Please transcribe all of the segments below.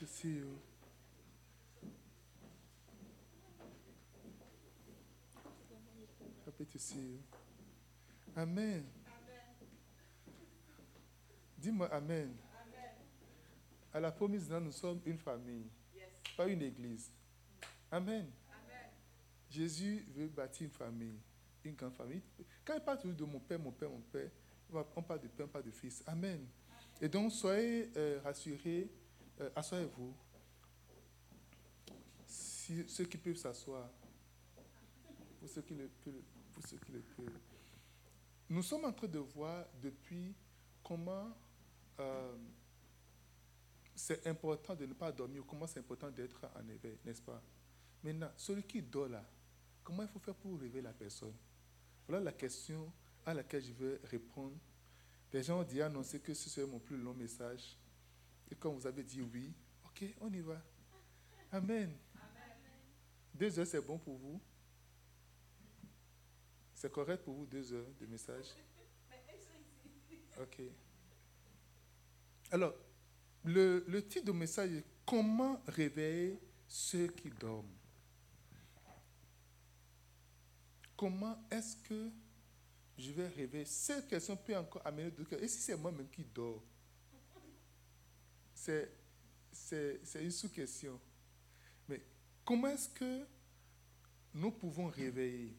to see you. Happy to see you. Amen. Dis-moi Amen. À la promise, nous sommes une famille, pas une église. Amen. Jésus veut bâtir une famille, une grande famille. Quand il parle de mon père, mon père, mon père, on parle de père, on parle de fils. Amen. Et donc, soyez euh, rassurés, euh, asseyez-vous. Si, ceux qui peuvent s'asseoir, pour ceux qui le peuvent, pour ceux qui peuvent. Nous sommes en train de voir depuis comment euh, c'est important de ne pas dormir, comment c'est important d'être en éveil, n'est-ce pas? Maintenant, celui qui dort là, comment il faut faire pour réveiller la personne? Voilà la question à laquelle je veux répondre. Les gens ont dit annoncer que ce serait mon plus long message. Et quand vous avez dit oui, ok, on y va. Amen. Deux heures, c'est bon pour vous C'est correct pour vous, deux heures de message Ok. Alors, le, le titre de message est Comment réveiller ceux qui dorment? Comment est-ce que je vais réveiller Cette question peut encore amener d'autres Et si c'est moi-même qui dors C'est une sous-question. Mais comment est-ce que nous pouvons réveiller?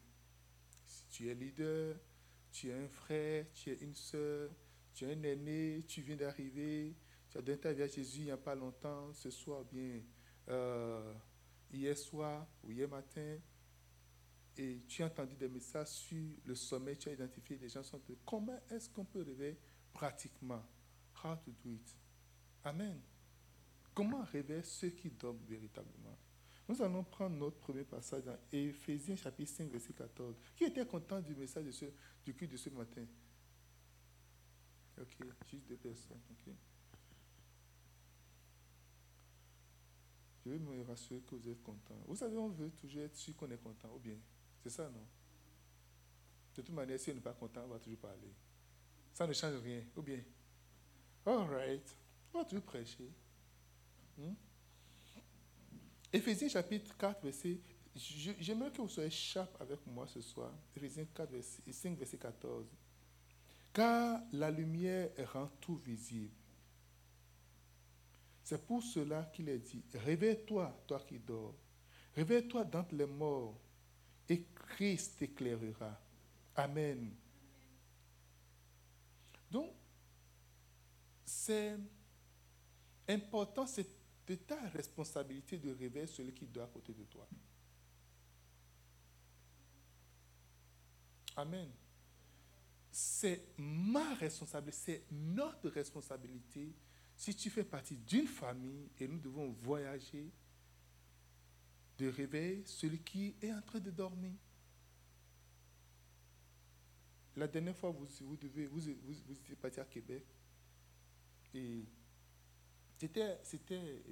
Si tu es leader, tu es un frère, tu es une soeur, tu es un aîné, tu viens d'arriver, tu as donné ta vie à Jésus il n'y a pas longtemps, ce soir, bien euh, hier soir ou hier matin, et tu as entendu des messages sur le sommet, tu as identifié les gens sont comment est-ce qu'on peut réveiller pratiquement? How to do it? Amen. Comment réveiller ceux qui dorment véritablement? Nous allons prendre notre premier passage dans Éphésiens chapitre 5, verset 14. Qui était content du message de ce, du culte de ce matin? Ok, juste deux personnes. Je veux me rassurer que vous êtes content. Vous savez, on veut toujours être sûr qu'on est content, ou bien? C'est ça, non? De toute manière, si on n'est pas content, on va toujours parler. Ça ne change rien, ou bien? All right. On va toujours prêcher. Hmm? Éphésiens chapitre 4, verset. J'aimerais que vous soyez sharp avec moi ce soir. Éphésiens 4, verset, 5, verset 14. Car la lumière rend tout visible. C'est pour cela qu'il est dit, réveille-toi, toi qui dors. Réveille-toi d'entre les morts, et Christ t'éclairera. Amen. Donc, c'est important, c'est de ta responsabilité de réveiller celui qui dort à côté de toi. Amen. C'est ma responsabilité, c'est notre responsabilité si tu fais partie d'une famille et nous devons voyager, de réveiller celui qui est en train de dormir. La dernière fois, vous, vous, devez, vous, vous, vous étiez parti à Québec et c'était, c'était,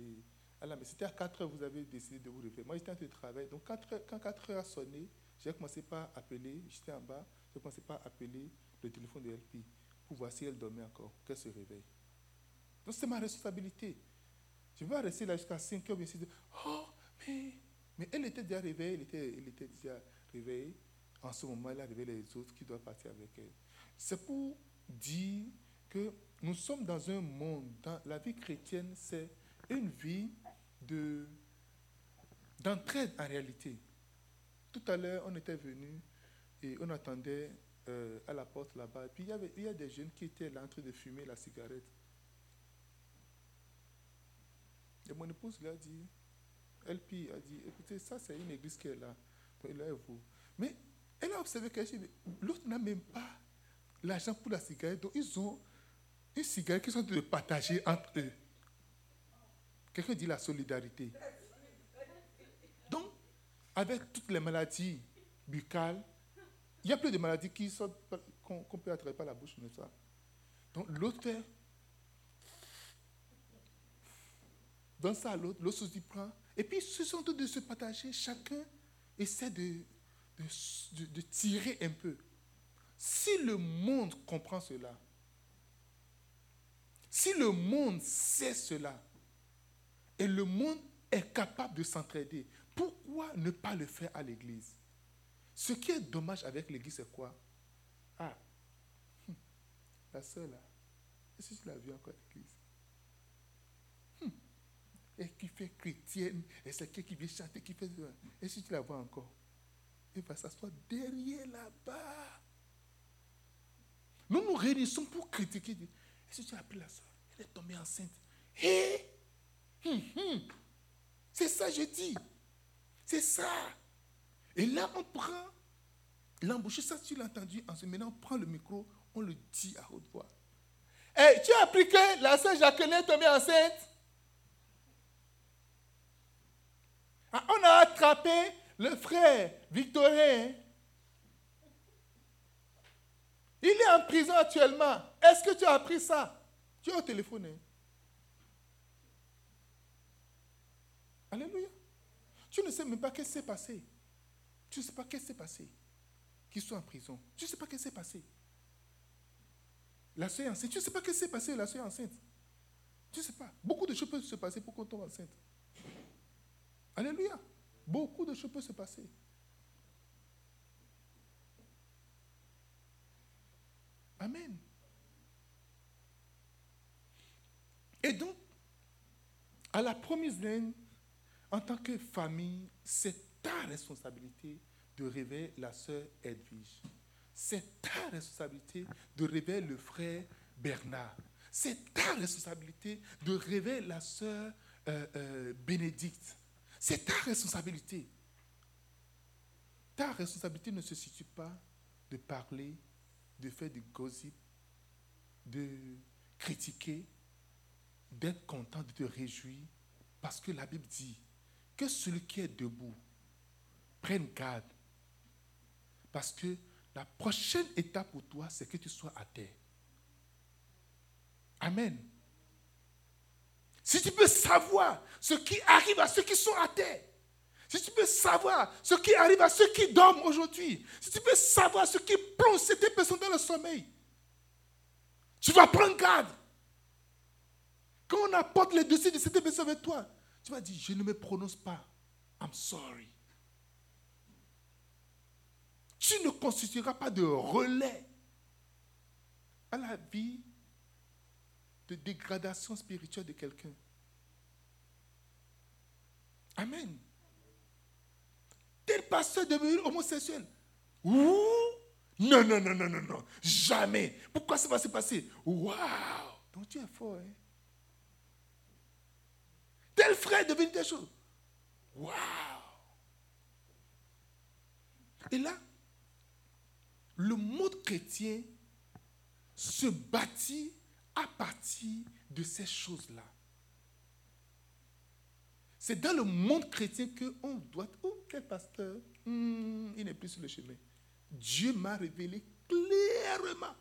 c'était à 4 heures vous avez décidé de vous réveiller. Moi, j'étais en train de travailler. Donc, quand 4 heures a sonné, j'ai commencé par appeler, j'étais en bas, j'ai commencé par appeler le téléphone de LP pour voir si elle dormait encore, qu'elle se réveille. Donc c'est ma responsabilité. Je vais rester là jusqu'à 5 heures, et oh, mais, mais elle était déjà réveillée, elle était, elle était déjà réveillée. En ce moment, elle a réveillé les autres qui doivent partir avec elle. C'est pour dire que nous sommes dans un monde, la vie chrétienne, c'est une vie de, d'entraide en réalité. Tout à l'heure, on était venu et on attendait euh, à la porte là-bas. Et puis il y, avait, il y a des jeunes qui étaient là en train de fumer la cigarette. Et mon épouse lui a dit, LP a dit, écoutez, ça c'est une église qui est là. là vous. Mais elle a observé que l'autre n'a même pas l'argent pour la cigarette. Donc ils ont une cigarette qu'ils sont de partager entre eux. Quelqu'un dit la solidarité. Donc, avec toutes les maladies buccales, il y a plus de maladies qui sont qu'on peut attraper par la bouche, n'est-ce pas? Donc, l'autre fait donne ça à l'autre, l'autre se prend. Et puis, ils sont de se partager. Chacun essaie de, de, tirer un peu. Si le monde comprend cela, si le monde sait cela, et le monde est capable de s'entraider, pourquoi ne pas le faire à l'église? Ce qui est dommage avec l'église, c'est quoi? Ah, hum, la sœur là, est-ce que tu l'as vu encore à l'église? Hum, Et qui fait chrétienne, et c'est qui vient chanter, qui fait. Est-ce que tu la vois encore? Il va s'asseoir derrière là-bas. Nous nous réunissons pour critiquer. Est-ce que tu as appris la soeur Elle est tombée enceinte. Hé? Hum, hum. C'est ça, je dis. C'est ça. Et là, on prend l'embauché, ça tu l'as entendu. Maintenant, on prend le micro, on le dit à haute voix. Hey, tu as appris que la sœur Jacqueline est tombée enceinte? Ah, On a attrapé le frère Victorien. Il est en prison actuellement. Est-ce que tu as appris ça? Tu as au téléphone. Hein? Alléluia. Tu ne sais même pas ce qui s'est passé. Tu ne sais pas ce qui s'est passé. Qu'ils sont en prison. Tu ne sais pas ce qui s'est passé. La soeur est enceinte. Tu ne sais pas ce qui s'est passé, la soeur est enceinte. Tu ne sais pas. Beaucoup de choses peuvent se passer pour qu'on tombe enceinte. Alléluia. Beaucoup de choses peuvent se passer. Amen. Et donc, à la promise laine, en tant que famille, c'est ta responsabilité de réveiller la sœur Edwige. C'est ta responsabilité de réveiller le frère Bernard. C'est ta responsabilité de réveiller la sœur euh, euh, Bénédicte. C'est ta responsabilité. Ta responsabilité ne se situe pas de parler, de faire du gossip, de critiquer, d'être content, de te réjouir, parce que la Bible dit que celui qui est debout prenne garde. Parce que la prochaine étape pour toi, c'est que tu sois à terre. Amen. Si tu peux savoir ce qui arrive à ceux qui sont à terre, si tu peux savoir ce qui arrive à ceux qui dorment aujourd'hui, si tu peux savoir ce qui plonge cette personne dans le sommeil, tu vas prendre garde. Quand on apporte les dossiers de cette personne avec toi, tu vas dire, je ne me prononce pas. I'm sorry. Tu ne constitueras pas de relais à la vie de dégradation spirituelle de quelqu'un. Amen. Tel pasteur devenu homosexuel. Ouh! Non, non, non, non, non, non. Jamais. Pourquoi ça va se passer? Waouh! Donc tu es fort, hein? Tel frère est devenu des choses. Waouh Et là, le monde chrétien se bâtit à partir de ces choses-là. C'est dans le monde chrétien qu'on doit... Oh, quel pasteur hmm, Il n'est plus sur le chemin. Dieu m'a révélé clairement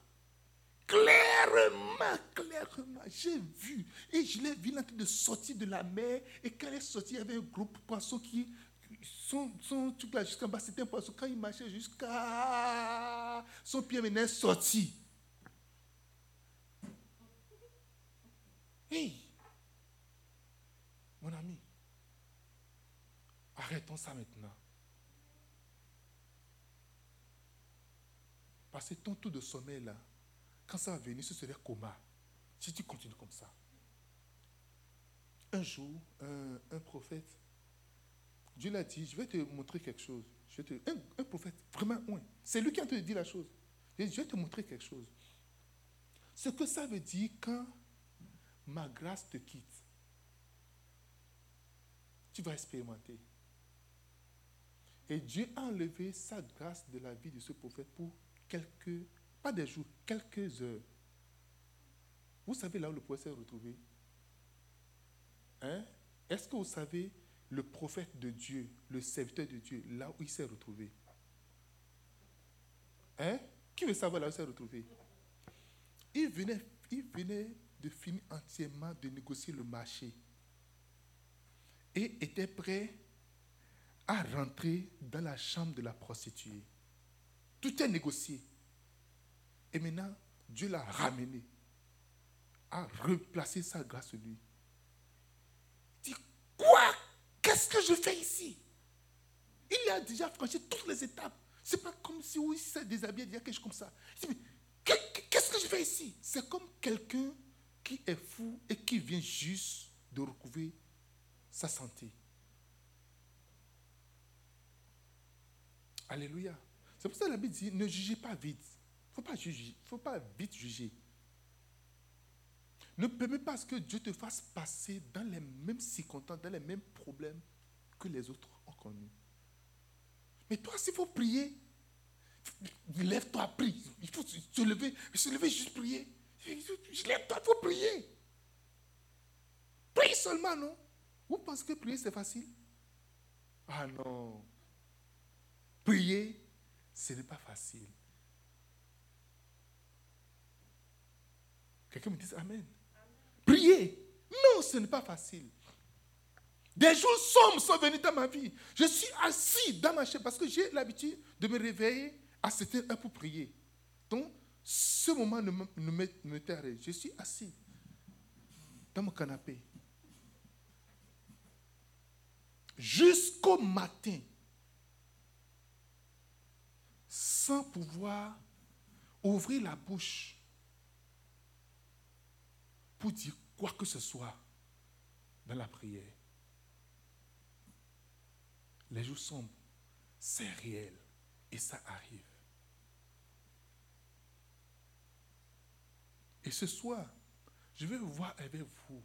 clairement, clairement, j'ai vu. Et je l'ai vu en train de sortir de la mer. Et quand elle est sortie, il y avait un groupe de poissons qui. Son, son truc là jusqu'en bas, c'était un poisson. Quand il marchait jusqu'à. Son pied venait sorti. Hey! Mon ami, arrêtons ça maintenant. Parce que ton tour de sommeil là, quand ça va venir, ce serait coma. Si tu continues comme ça. Un jour, un, prophète, Dieu l'a dit, je vais te montrer quelque chose. Un, prophète, vraiment, oui. C'est lui qui a te dit la chose. je vais te montrer quelque chose. Ce que ça veut dire quand ma grâce te quitte, tu vas expérimenter. Et Dieu a enlevé sa grâce de la vie de ce prophète pour quelques des jours, quelques heures. Vous savez là où le prophète s'est retrouvé? Hein? Est-ce que vous savez le prophète de Dieu, le serviteur de Dieu, là où il s'est retrouvé? Hein? Qui veut savoir là où il s'est retrouvé? Il venait, il venait de finir entièrement de négocier le marché et était prêt à rentrer dans la chambre de la prostituée. Tout est négocié. Et maintenant, Dieu l'a ramené, a replacé sa grâce sur lui. Dis Quoi? Qu'est-ce que je fais ici? Il a déjà franchi toutes les étapes. C'est pas comme si oui, s'est déshabillé, il y a quelque chose comme ça. Qu'est-ce que je fais ici? C'est comme quelqu'un qui est fou et qui vient juste de recouvrir sa santé. Alléluia. C'est pour ça que la Bible dit ne jugez pas vite. Faut pas juger. faut pas vite juger. Ne permets pas que Dieu te fasse passer dans les mêmes circonstances, dans les mêmes problèmes que les autres ont connus. Mais toi, s'il faut prier, lève-toi, prie. Il faut se lever, se lever juste prier. Lève-toi, il faut prier. Prie seulement, non? Vous pensez que prier, c'est facile? Ah non. Prier, ce n'est pas facile. Quelqu'un me dit Amen. Prier, non, ce n'est pas facile. Des jours sombres sont venus dans ma vie. Je suis assis dans ma chaise parce que j'ai l'habitude de me réveiller à cette heure pour prier. Donc, ce moment ne me, ne me, Je suis assis dans mon canapé. Jusqu'au matin. Sans pouvoir ouvrir la bouche pour dire quoi que ce soit dans la prière. Les jours sombres, c'est réel et ça arrive. Et ce soir, je vais voir avec vous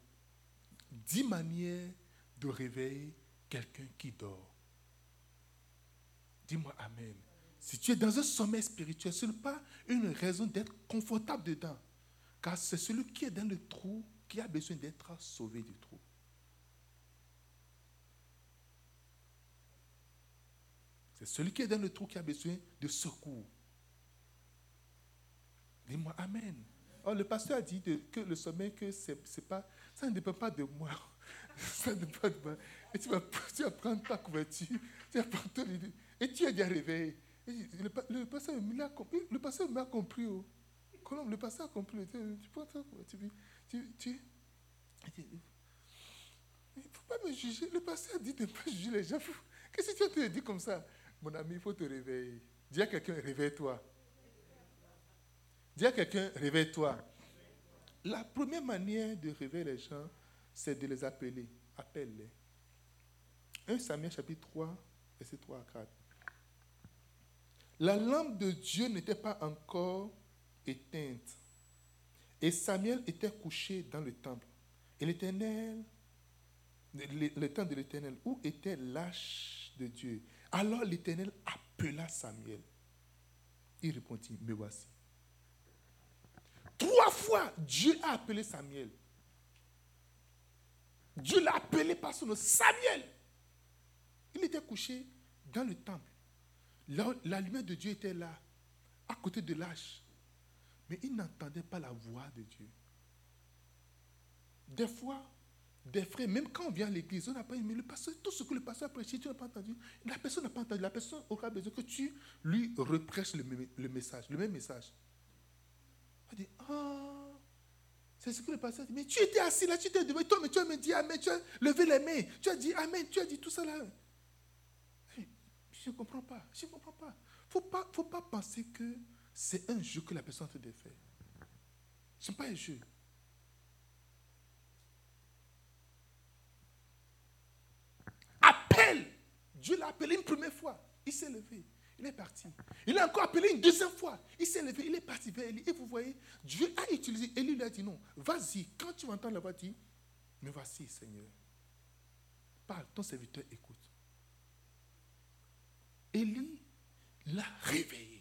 dix manières de réveiller quelqu'un qui dort. Dis-moi Amen. Si tu es dans un sommeil spirituel, ce n'est pas une raison d'être confortable dedans. Car c'est celui qui est dans le trou qui a besoin d'être sauvé du trou. C'est celui qui est dans le trou qui a besoin de secours. Dis-moi Amen. Oh, le pasteur a dit que le sommeil, que c'est, pas, ça ne dépend pas de moi. ça ne dépend pas de moi. Et tu vas, tu vas prendre ta couverture, tu vas prendre ton et tu es déjà réveillé. Le, pasteur m'a compris. Le pasteur m'a compris. Oh. Le pasteur a compris. Tu couverture, tu, tu, il ne faut pas me juger. Le pasteur dit de ne pas juger les gens. Qu'est-ce que tu as dit comme ça? Mon ami, il faut te réveiller. Dis à quelqu'un, réveille-toi. Dis à quelqu'un, réveille-toi. La première manière de réveiller les gens, c'est de les appeler. Appelle-les. 1 Samuel chapitre 3, verset 3 à 4. La lampe de Dieu n'était pas encore éteinte. Et Samuel était couché dans le temple. Et l'Éternel, le, temps de l'Éternel, où était l'âge de Dieu? Alors l'Éternel appela Samuel. Il répondit, me voici. Trois fois, Dieu a appelé Samuel. Dieu l'a appelé par son nom, Samuel. Il était couché dans le temple. La, lumière de Dieu était là, à côté de l'âge. Mais il n'entendait pas la voix de Dieu. Des fois, des frères, même quand on vient à l'église, on n'a pas aimé le pasteur, tout ce que le pasteur a prêché, tu n'as pas entendu. La personne n'a pas entendu. La personne aura besoin que tu lui reprêches le, message, le même message. On dit, ah, c'est ce que le pasteur dit. Mais tu étais assis là, tu étais devant toi, mais tu as me dit Amen, tu as levé les mains, tu as dit Amen, tu as dit tout ça là. Je ne comprends pas, je ne comprends pas. Il ne faut pas, faut pas penser que c'est un jeu que la personne te fait. Ce n'est pas un jeu. Dieu l'a appelé une première fois. Il s'est levé. Il est parti. Il a encore appelé une deuxième fois. Il s'est levé. Il est parti vers Élie. Et vous voyez, Dieu a utilisé. Élie lui a dit non. Vas-y. Quand tu entends la voix, dis Me voici, Seigneur. Parle. Ton serviteur écoute. Élie l'a réveillé.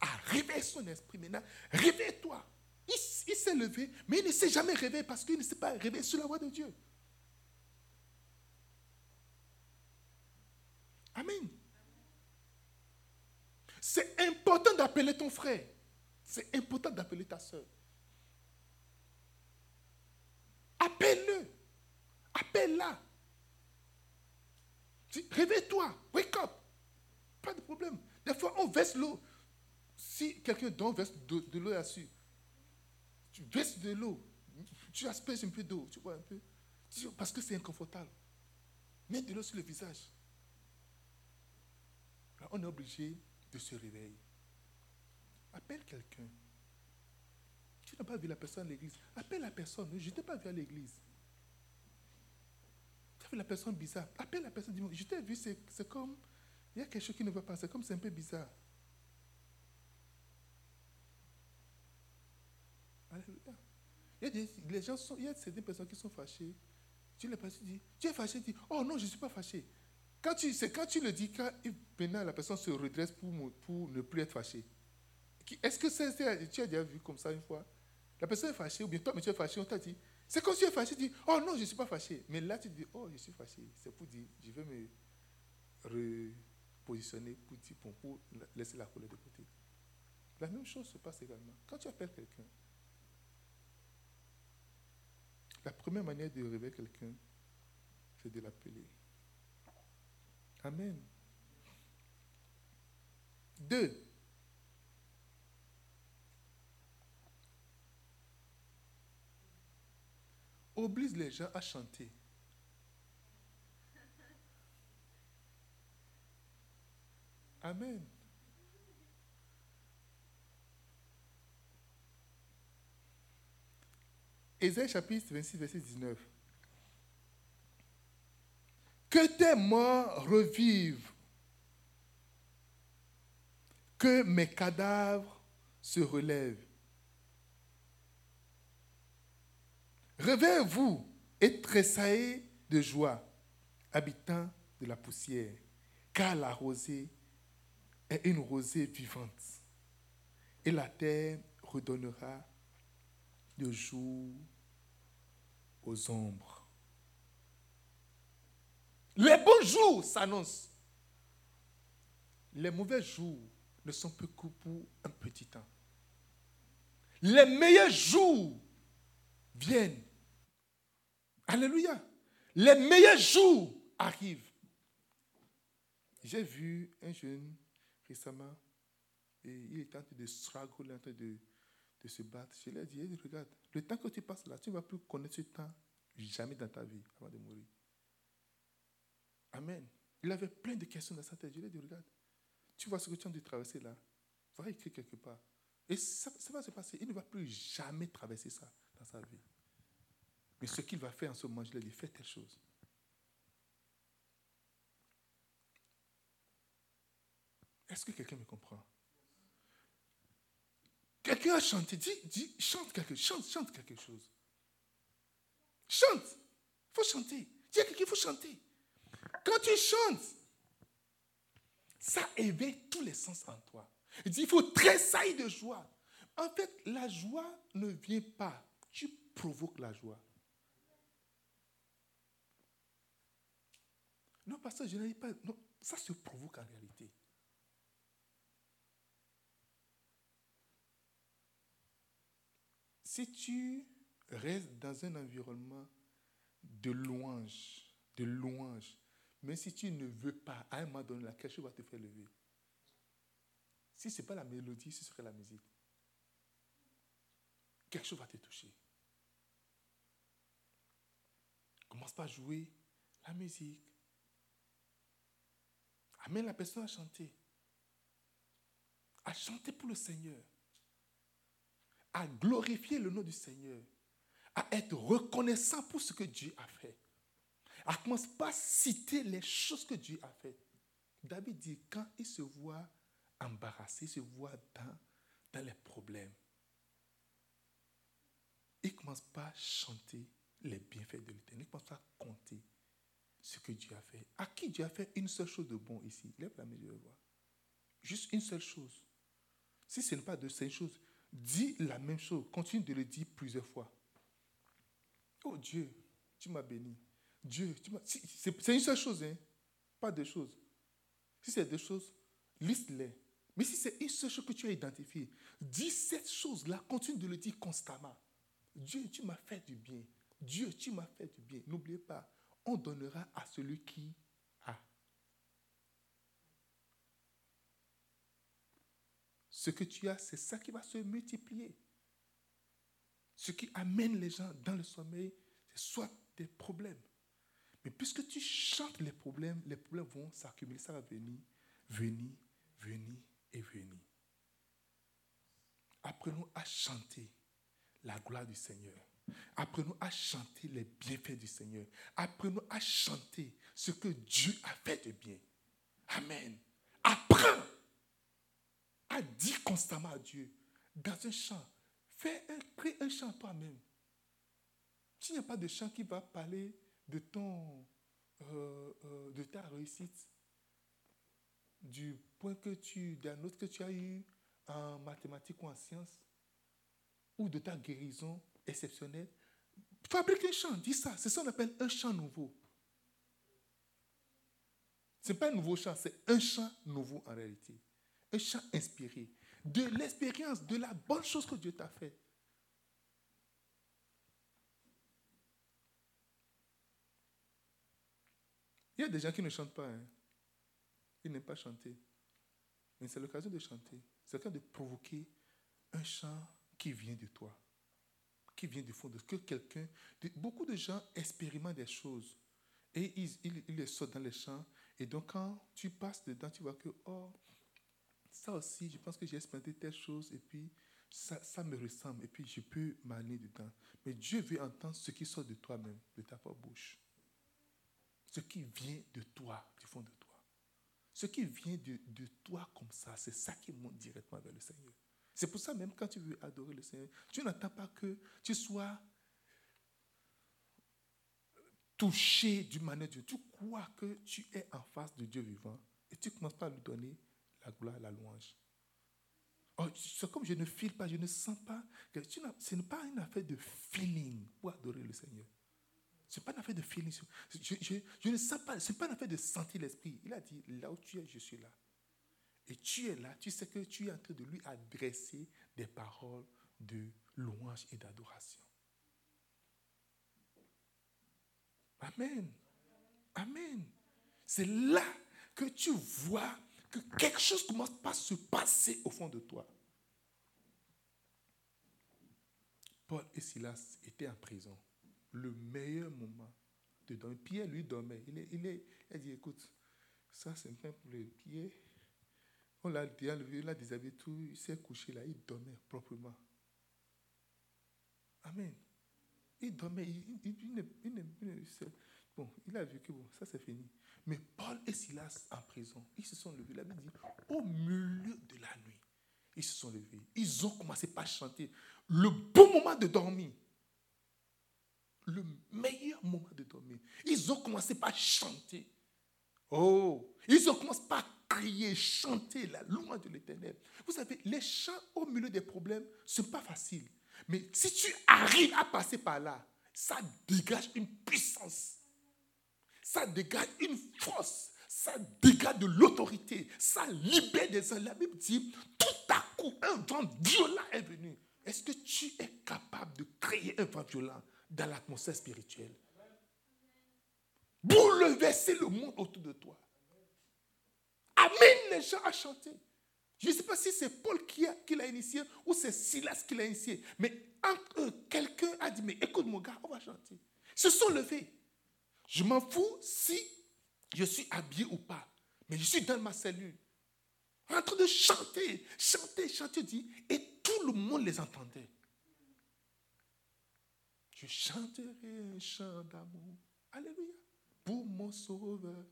A réveillé son esprit. Maintenant, réveille-toi. Il, s'est levé, mais il ne s'est jamais réveillé parce qu'il ne s'est pas réveillé sur la voix de Dieu. Amen. C'est important d'appeler ton frère. C'est important d'appeler ta soeur. Appelle-le. Appelle-la. Réveille-toi. Wake up. Pas de problème. Des fois, on verse l'eau. Si quelqu'un donne verse de, l'eau là-dessus, tu verses de l'eau. Tu asperges un peu d'eau. Tu vois un peu. Parce que c'est inconfortable. Mets de l'eau sur le visage. on est obligé de se réveiller. Appelle quelqu'un. Tu n'as pas vu la personne à l'église. Appelle la personne. Je ne t'ai pas vu à l'église. Tu as vu la personne bizarre. Appelle la personne. Dis je t'ai vu, c'est comme. Il y a quelque chose qui ne va pas. C'est comme c'est un peu bizarre. Alléluia. Il y a des, gens certaines personnes qui sont fâchées. Tu les passes, tu dis, tu es fâché, tu dis, oh non, je ne suis pas fâché. Quand tu, c'est quand tu le dis, quand maintenant la personne se redresse pour, ne plus être fâché. Est-ce que tu as déjà vu comme ça une fois? La personne est fâchée, ou bien toi, mais tu es fâché, on t'a dit, c'est si tu es fâché, tu dis, oh non, je ne suis pas fâché. Mais là, tu dis, oh, je suis fâché. C'est pour dire, je vais me repositionner pour, pour laisser la colère de côté. La même chose se passe également. Quand tu appelles quelqu'un, la première manière de réveiller quelqu'un, c'est de l'appeler. Amen. Deux. Oblige les gens à chanter. Amen. Ésaïe chapitre 26, verset 19. Que tes morts revivent, que mes cadavres se relèvent. Réveillez-vous et tressaillez de joie, habitants de la poussière, car la rosée est une rosée vivante, et la terre redonnera de jour aux ombres. Les bons jours s'annoncent. Les mauvais jours ne sont plus que pour un petit temps. Les meilleurs jours viennent. Alléluia. Les meilleurs jours arrivent. J'ai vu un jeune récemment, et il est en train de struggle, en train de, de se battre. Je lui ai dit, regarde, le temps que tu passes là, tu ne vas plus connaître ce temps jamais dans ta vie avant de mourir. Amen. Il avait plein de questions dans sa tête. Je lui ai dit, regarde, tu vois ce que tu as de traverser là. Va écrire quelque part. Et ça, ça, va se passer. Il ne va plus jamais traverser ça dans sa vie. Mais ce qu'il va faire en ce moment, je lui ai dit, fais telle chose. Est-ce que quelqu'un me comprend? Quelqu'un a chanté. Dis, dis, chante quelque chose. Chante, chante quelque chose. Chante. Il faut chanter. Dis à quelqu'un, il faut chanter. Quand tu chantes, ça éveille tous les sens en toi. Il dit, il faut tressaillir de joie. En fait, la joie ne vient pas. Tu provoques la joie. Non, pasteur, je n'ai pas. Non, ça se provoque en réalité. Si tu restes dans un environnement de louange, de louange, mais si tu ne veux pas, à un moment donné, quelque chose va te faire lever. Si ce n'est pas la mélodie, ce serait la musique. Quelque chose va te toucher. Commence pas à jouer la musique. Amène la personne à chanter. À chanter pour le Seigneur à glorifier le nom du Seigneur, à être reconnaissant pour ce que Dieu a fait. À commence pas citer les choses que Dieu a fait. David dit, quand il se voit embarrassé, il se voit dans, dans les problèmes, il ne commence pas à chanter les bienfaits de l'éternel. Il commence pas à compter ce que Dieu a fait. À qui Dieu a fait une seule chose de bon ici? Lève la main, je voir. Juste une seule chose. Si ce n'est pas de ces choses, Dis la même chose. Continue de le dire plusieurs fois. Oh Dieu, tu m'as béni. Dieu, tu m'as... C'est une seule chose, hein? pas deux choses. Si c'est deux choses, liste-les. Mais si c'est une seule chose que tu as identifiée, dis cette chose-là, continue de le dire constamment. Dieu, tu m'as fait du bien. Dieu, tu m'as fait du bien. N'oubliez pas, on donnera à celui qui Ce que tu as, c'est ça qui va se multiplier. Ce qui amène les gens dans le sommeil, c'est soit des problèmes. Mais puisque tu chantes les problèmes, les problèmes vont s'accumuler, ça va venir, venir, venir et venir. Apprenons à chanter la gloire du Seigneur. Apprenons à chanter les bienfaits du Seigneur. Apprenons à chanter ce que Dieu a fait de bien. Amen. Apprends à dire constamment à Dieu dans un chant. Fais un, crée un chant toi-même. S'il n'y a pas de chant qui va parler de ton, euh, euh, de ta réussite, du point que tu, d'un autre que tu as eu en mathématiques ou en sciences, ou de ta guérison exceptionnelle, fabrique un chant, dis ça. C'est ça qu'on appelle un chant nouveau. Ce n'est pas un nouveau chant, c'est un chant nouveau en réalité. Un chant inspiré de l'expérience, de la bonne chose que Dieu t'a fait. Il y a des gens qui ne chantent pas. Hein. Ils n'aiment pas chanter. Mais c'est l'occasion de chanter. C'est l'occasion de provoquer un chant qui vient de toi. Qui vient du fond de que quelqu'un. Beaucoup de gens expérimentent des choses. Et ils, les sortent dans les champs. Et donc, quand tu passes dedans, tu vois que, oh, ça aussi, je pense que j'ai expérimenté telle chose. Et puis, ça, me ressemble. Et puis, je peux m'aller dedans. Mais Dieu veut entendre ce qui sort de toi-même, de ta propre bouche ce qui vient de toi, du fond de toi. Ce qui vient de, de toi comme ça, c'est ça qui monte directement vers le Seigneur. C'est pour ça même quand tu veux adorer le Seigneur, tu n'attends pas que tu sois touché d'une manière de Dieu. Tu crois que tu es en face de Dieu vivant et tu commences pas à lui donner la gloire, la louange. Oh, c'est comme je ne file pas, je ne sens pas. Que ce n'est pas une affaire de feeling pour adorer le Seigneur. Ce n'est pas une affaire de feeling. Je, ne sens pas, ce n'est pas une affaire de sentir l'esprit. Il a dit, là où tu es, je suis là. Et tu es là, tu sais que tu es en train de lui adresser des paroles de louange et d'adoration. Amen. Amen. C'est là que tu vois que quelque chose commence à se passer au fond de toi. Paul et Silas étaient en prison le meilleur moment de dormir. Pierre, lui, dormait. Il, est, il, est, dit, écoute, ça c'est bien pour les pieds. On l'a on l'a déshabillé, tout. Il s'est couché là, il dormait proprement. Amen. Il dormait, il, bon, il a vu que bon, ça c'est fini. Mais Paul et Silas en prison, ils se sont levés. La Bible dit, au milieu de la nuit, ils se sont levés. Ils ont commencé par chanter. Le bon moment de dormir le meilleur moment de dormir. Ils ont commencé par chanter. Oh, ils ont commencé par crier, chanter la louange de l'éternel. Vous savez, les chants au milieu des problèmes, ce n'est pas facile. Mais si tu arrives à passer par là, ça dégage une puissance. Ça dégage une force. Ça dégage de l'autorité. Ça libère des gens. La Bible dit, tout à coup, un vent violent est venu. Est-ce que tu es capable de créer un vent violent dans l'atmosphère spirituelle? Bouleverser le monde autour de toi. Amène les gens à chanter. Je ne sais pas si c'est Paul qui, l'a initié ou c'est Silas qui l'a initié. Mais entre eux, quelqu'un a dit, mais écoute mon gars, on va chanter. Ils se sont levés. Je m'en fous si je suis habillé ou pas. Mais je suis dans ma cellule. En train de chanter, chanter, chanter, dit, et tout le monde les entendait. Je chanterai un chant d'amour. Alléluia. Pour mon sauveur.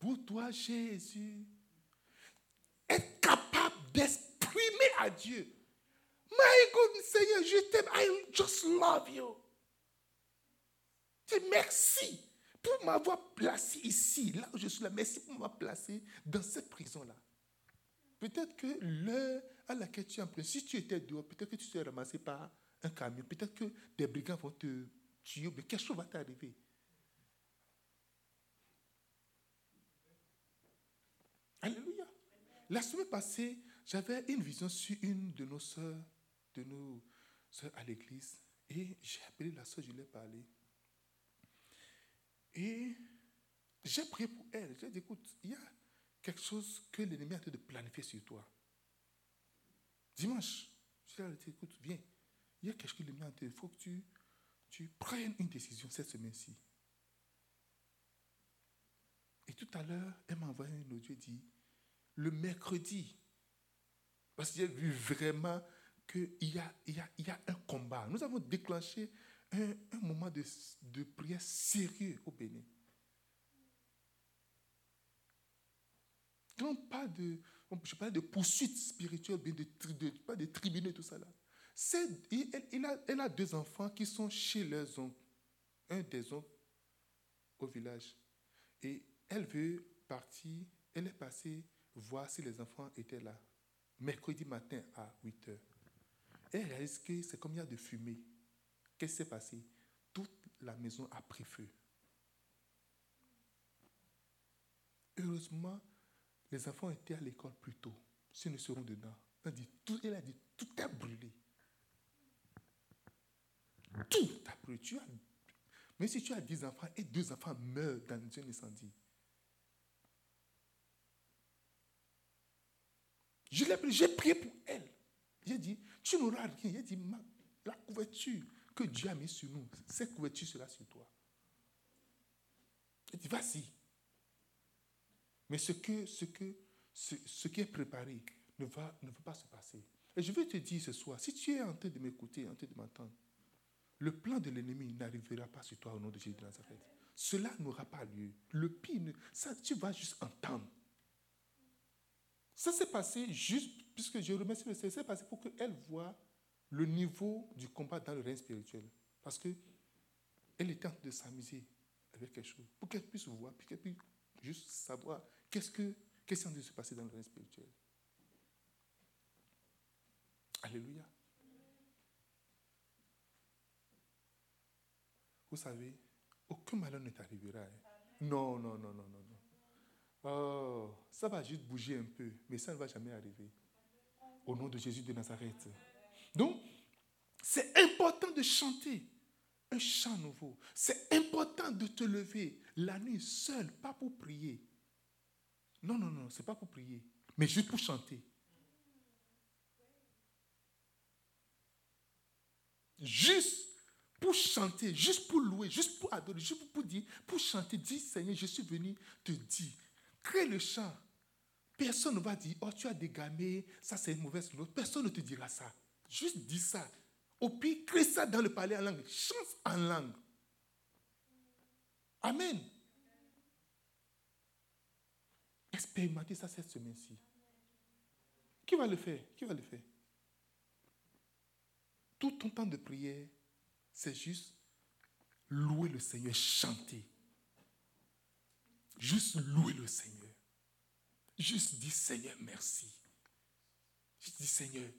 Pour toi, Jésus. Être capable d'exprimer à Dieu. My God, Seigneur, je t'aime. I just love you. merci pour m'avoir placé ici, là où je suis là. Merci pour m'avoir placé dans cette prison-là. Peut-être que l'heure à laquelle tu es en prison, si tu étais dehors, peut-être que tu serais ramassé par un camion, peut-être que des brigands vont te tuer, mais quelque chose va t'arriver. Alléluia. La semaine passée, j'avais une vision sur une de nos soeurs, de nos soeurs à l'église. Et j'ai appelé la soeur, je lui ai parlé. Et j'ai prié pour elle. J'ai dit, écoute, il y a quelque chose que l'ennemi a de planifier sur toi. Dimanche, je lui ai dit, écoute, viens il y a quelque chose mis en tête. Il faut que tu, tu prennes une décision cette semaine-ci. tout à l'heure, elle m'a envoyé un audio dit, le mercredi, parce que j'ai vu vraiment qu'il y a, il y, a, il y a un combat. Nous avons déclenché un, moment de, prière sérieux au Bénin. De, je parle de poursuite spirituelle, de, pas de tribunaux, tout ça là. Elle, a, deux enfants qui sont chez leurs oncles, un des oncles au village. Et elle veut partir, elle est passée voir si les enfants étaient là, mercredi matin à 8 heures. Elle réalise que c'est comme il y a de fumée. Qu'est-ce qui s'est passé? Toute la maison a pris feu. Heureusement, les enfants étaient à l'école plus tôt. S'ils ne seront dedans. Elle a dit, tout, a brûlé. Tout a brûlé. Tu as, mais si tu as 10 enfants et deux enfants meurent dans un incendie, Je l'ai j'ai prié pour elle. J'ai dit, tu n'auras rien. J'ai dit, la couverture que Dieu a mise sur nous, cette couverture sera sur toi. J'ai dit, vas-y. Mais ce, que, ce, que, ce, qui est préparé ne va, ne pas se passer. Et je vais te dire ce soir, si tu es en train de m'écouter, en train de m'entendre, le plan de l'ennemi n'arrivera pas sur toi au nom de Jésus de Nazareth. Cela n'aura pas lieu. Le pire, ça, tu vas juste entendre. Ça s'est passé juste, puisque je remercie le Seigneur, c'est passé pour qu'elle voit le niveau du combat dans le règne spirituel. Parce qu'elle en train de s'amuser avec quelque chose. Pour qu'elle puisse voir, puis qu'elle puisse juste savoir qu'est-ce que, qu'est-ce qui est se passer dans le règne spirituel. Alléluia. Vous savez, aucun malheur ne t'arrivera. Hein. Non, non, non, non, non. Oh, ça va juste bouger un peu, mais ça ne va jamais arriver. Au nom de Jésus de Nazareth. Donc, c'est important de chanter un chant nouveau. C'est important de te lever la nuit seul, pas pour prier. Non, non, non, c'est pas pour prier, mais juste pour chanter. Juste pour chanter, juste pour louer, juste pour adorer, juste pour dire, pour chanter, dis Seigneur, je suis venu te dire Crée le chant. Personne ne va dire, oh, tu as dégamé, ça c'est une mauvaise note. Personne ne te dira ça. Juste dis ça. Au pire, crée ça dans le palais en langue. Chante en langue. Amen. Expérimentez ça cette semaine-ci. Qui va le faire? Qui va le faire? Tout ton temps de prière, c'est juste louer le Seigneur, chanter. Juste louer le Seigneur. Juste dire Seigneur, merci. Juste dire Seigneur,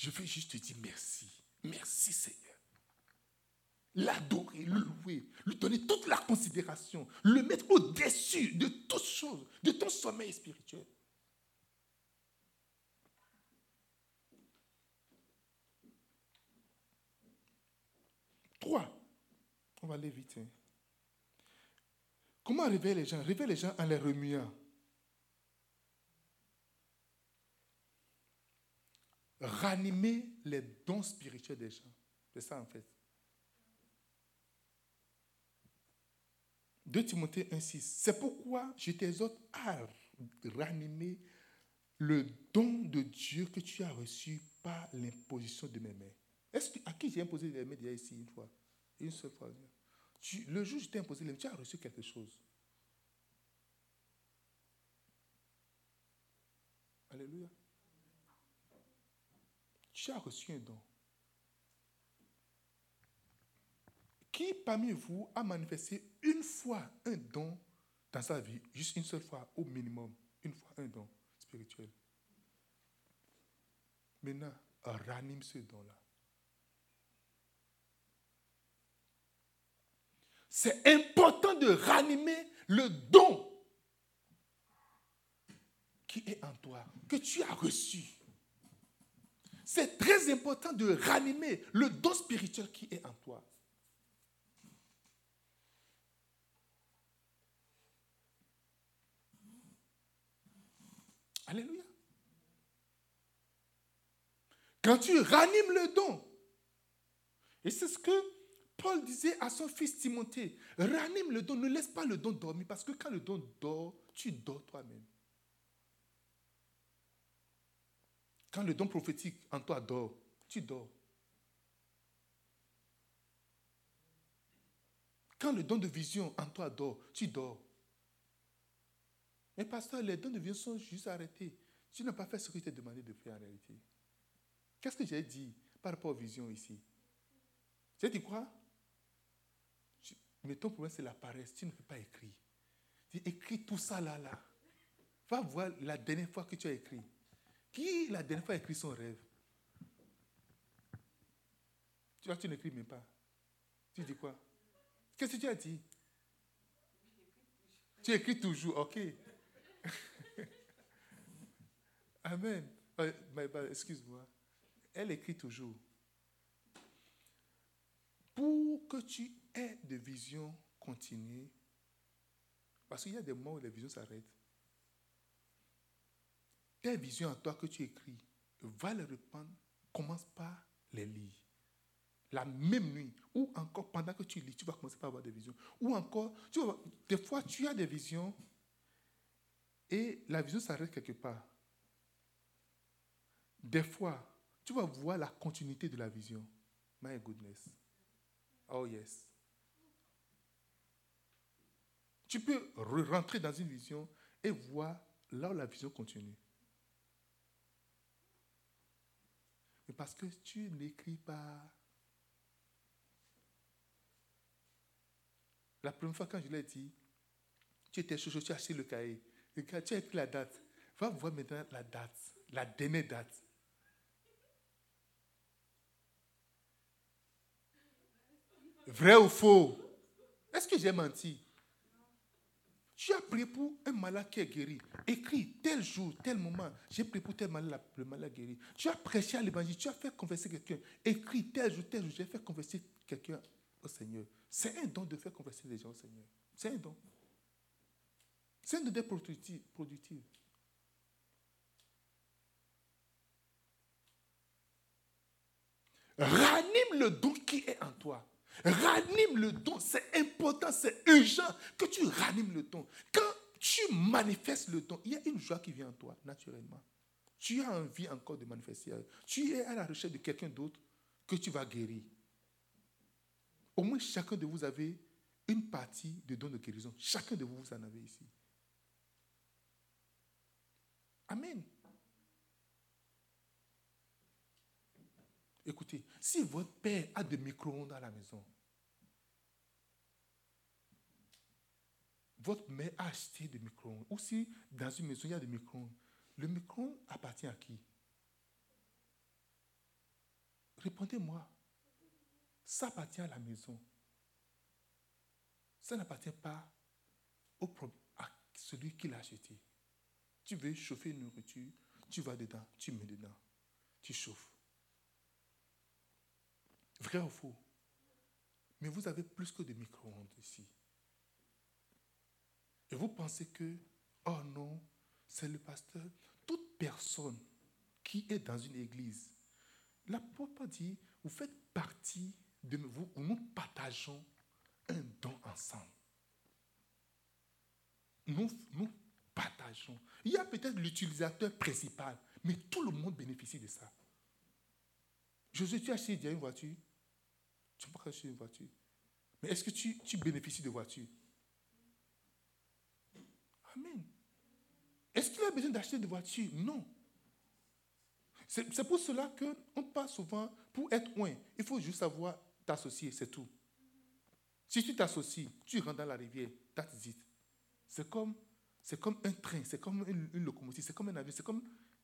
je veux juste te dire merci. Merci Seigneur. L'adorer, le louer, lui donner toute la considération, le mettre au-dessus de toutes choses, de ton sommeil spirituel. Trois. On va aller vite. Hein. Comment réveiller les gens? Réveiller les gens en les remuant. Ranimer les dons spirituels des gens. C'est ça en fait. 2 Timothée 1,6. C'est pourquoi je t'exhorte à ranimer le don de Dieu que tu as reçu par l'imposition de mes mains. Est-ce à qui j'ai imposé les mains déjà ici une fois? Une seule fois le jour où je t'ai imposé les tu as reçu quelque chose. Alléluia. Tu as reçu un don. Qui parmi vous a manifesté une fois un don dans sa vie, juste une seule fois au minimum, une fois un don spirituel? Maintenant, ranime ce don-là. c'est important de ranimer le don qui est en toi, que tu as reçu. C'est très important de ranimer le don spirituel qui est en toi. Alléluia. Quand tu ranimes le don, et c'est ce que Paul disait à son fils Timothée, ranime le don, ne laisse pas le don dormir, parce que quand le don dort, tu dors toi-même. Quand le don prophétique en toi dort, tu dors. Quand le don de vision en toi dort, tu dors. Mais pasteur, les dons de vision sont juste arrêtés. Tu n'as pas fait ce que tu t'es demandé de faire en réalité. Qu'est-ce que j'ai dit par rapport aux visions ici? J'ai dit quoi? Mais ton problème, c'est la paresse. Tu ne peux pas écrire. Tu écris tout ça là, là. Va voir la dernière fois que tu as écrit. Qui, la dernière fois, a écrit son rêve? Tu vois, tu n'écris même pas. Tu dis quoi? Qu'est-ce que tu as dit? Tu écris toujours, ok. Amen. Euh, excuse-moi. Elle écrit toujours. Pour que tu aies des visions continues, parce qu'il y a des moments où les visions s'arrêtent. Tes visions en toi que tu écris, va les reprendre, commence par les lire. La même nuit, ou encore pendant que tu lis, tu vas commencer par avoir des visions. Ou encore, tu des fois tu as des visions et la vision s'arrête quelque part. Des fois, tu vas voir la continuité de la vision. My goodness. Oh yes. Tu peux rentrer dans une vision et voir là où la vision continue. Mais parce que tu n'écris pas. La première fois quand je l'ai dit, tu étais chaud, tu as acheté le cahier. tu as écrit la date. Va voir maintenant la date, la dernière date. Vrai ou faux? Est-ce que j'ai menti? Tu as prié pour un malade qui est guéri. Écris tel jour, tel moment. J'ai prié pour tel malade, le malade guéri. Tu as prêché à l'évangile. Tu as fait converser quelqu'un. Écris tel jour, tel jour. J'ai fait converser quelqu'un au Seigneur. C'est un don de faire converser les gens au Seigneur. C'est un don. C'est un don productif. productif. Ranime le don qui est en toi. Ranime le don, c'est important, c'est urgent que tu ranimes le don. Quand tu manifestes le don, il y a une joie qui vient en toi, naturellement. Tu as envie encore de manifester. Tu es à la recherche de quelqu'un d'autre que tu vas guérir. Au moins, chacun de vous avez une partie de don de guérison. Chacun de vous, vous en avez ici. Amen. Écoutez, si votre père a des micro-ondes à la maison, votre mère a acheté des micro-ondes, ou si dans une maison il y a des micro-ondes, le micro-ondes appartient à qui? Répondez-moi. Ça appartient à la maison. Ça n'appartient pas au, à celui qui l'a acheté. Tu veux chauffer une nourriture, tu vas dedans, tu mets dedans, tu chauffes. Vrai ou faux? Mais vous avez plus que des micro-ondes ici. Et vous pensez que, oh non, c'est le pasteur. Toute personne qui est dans une église, l'apôtre dit, vous faites partie de vous, nous partageons un don ensemble. Nous, partageons. Il y a peut-être l'utilisateur principal, mais tout le monde bénéficie de ça. Tu as acheté une voiture tu ne peux pas acheter une voiture. Mais est-ce que tu, tu bénéficies de voiture Amen. Est-ce qu'il a besoin d'acheter de voiture Non. C'est pour cela qu'on passe souvent, pour être loin, il faut juste savoir t'associer, c'est tout. Si tu t'associes, tu rentres dans la rivière, that's it. C'est comme, comme un train, c'est comme une, locomotive, c'est comme un avion, c'est comme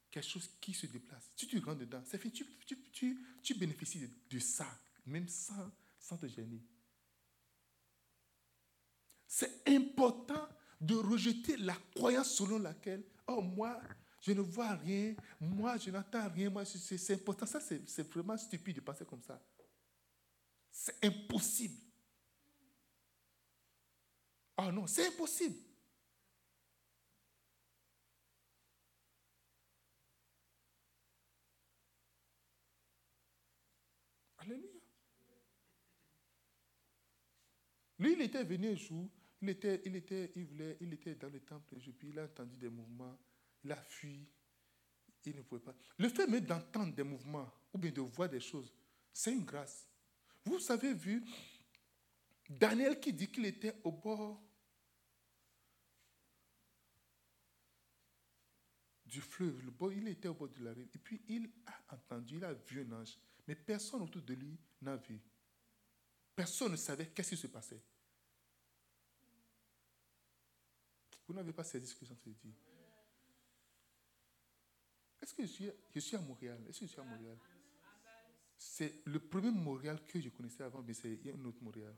quelque chose qui se déplace. Si tu rentres dedans, c'est Tu, tu, tu, bénéficies de, de ça même sans, te gêner. C'est important de rejeter la croyance selon laquelle, oh moi, je ne vois rien, moi, je n'entends rien, moi, c'est important. Ça, c'est vraiment stupide de penser comme ça. C'est impossible. Oh non, c'est impossible. Alléluia. Lui, il était venu un jour, il était, il était, il voulait, il était dans le temple, et puis il a entendu des mouvements, il a fui, il ne pouvait pas. Le fait même d'entendre des mouvements ou bien de voir des choses, c'est une grâce. Vous avez vu Daniel qui dit qu'il était au bord du fleuve, le bord, il était au bord de la rive, et puis il a entendu, il a vu un ange, mais personne autour de lui n'a vu. Personne ne savait qu'est-ce qui se passait. Vous n'avez pas saisi ce que j'ai dit. Est-ce que je suis, je suis à Montréal? Est-ce que je suis à Montréal? C'est le premier Montréal que je connaissais avant, mais c'est un autre Montréal.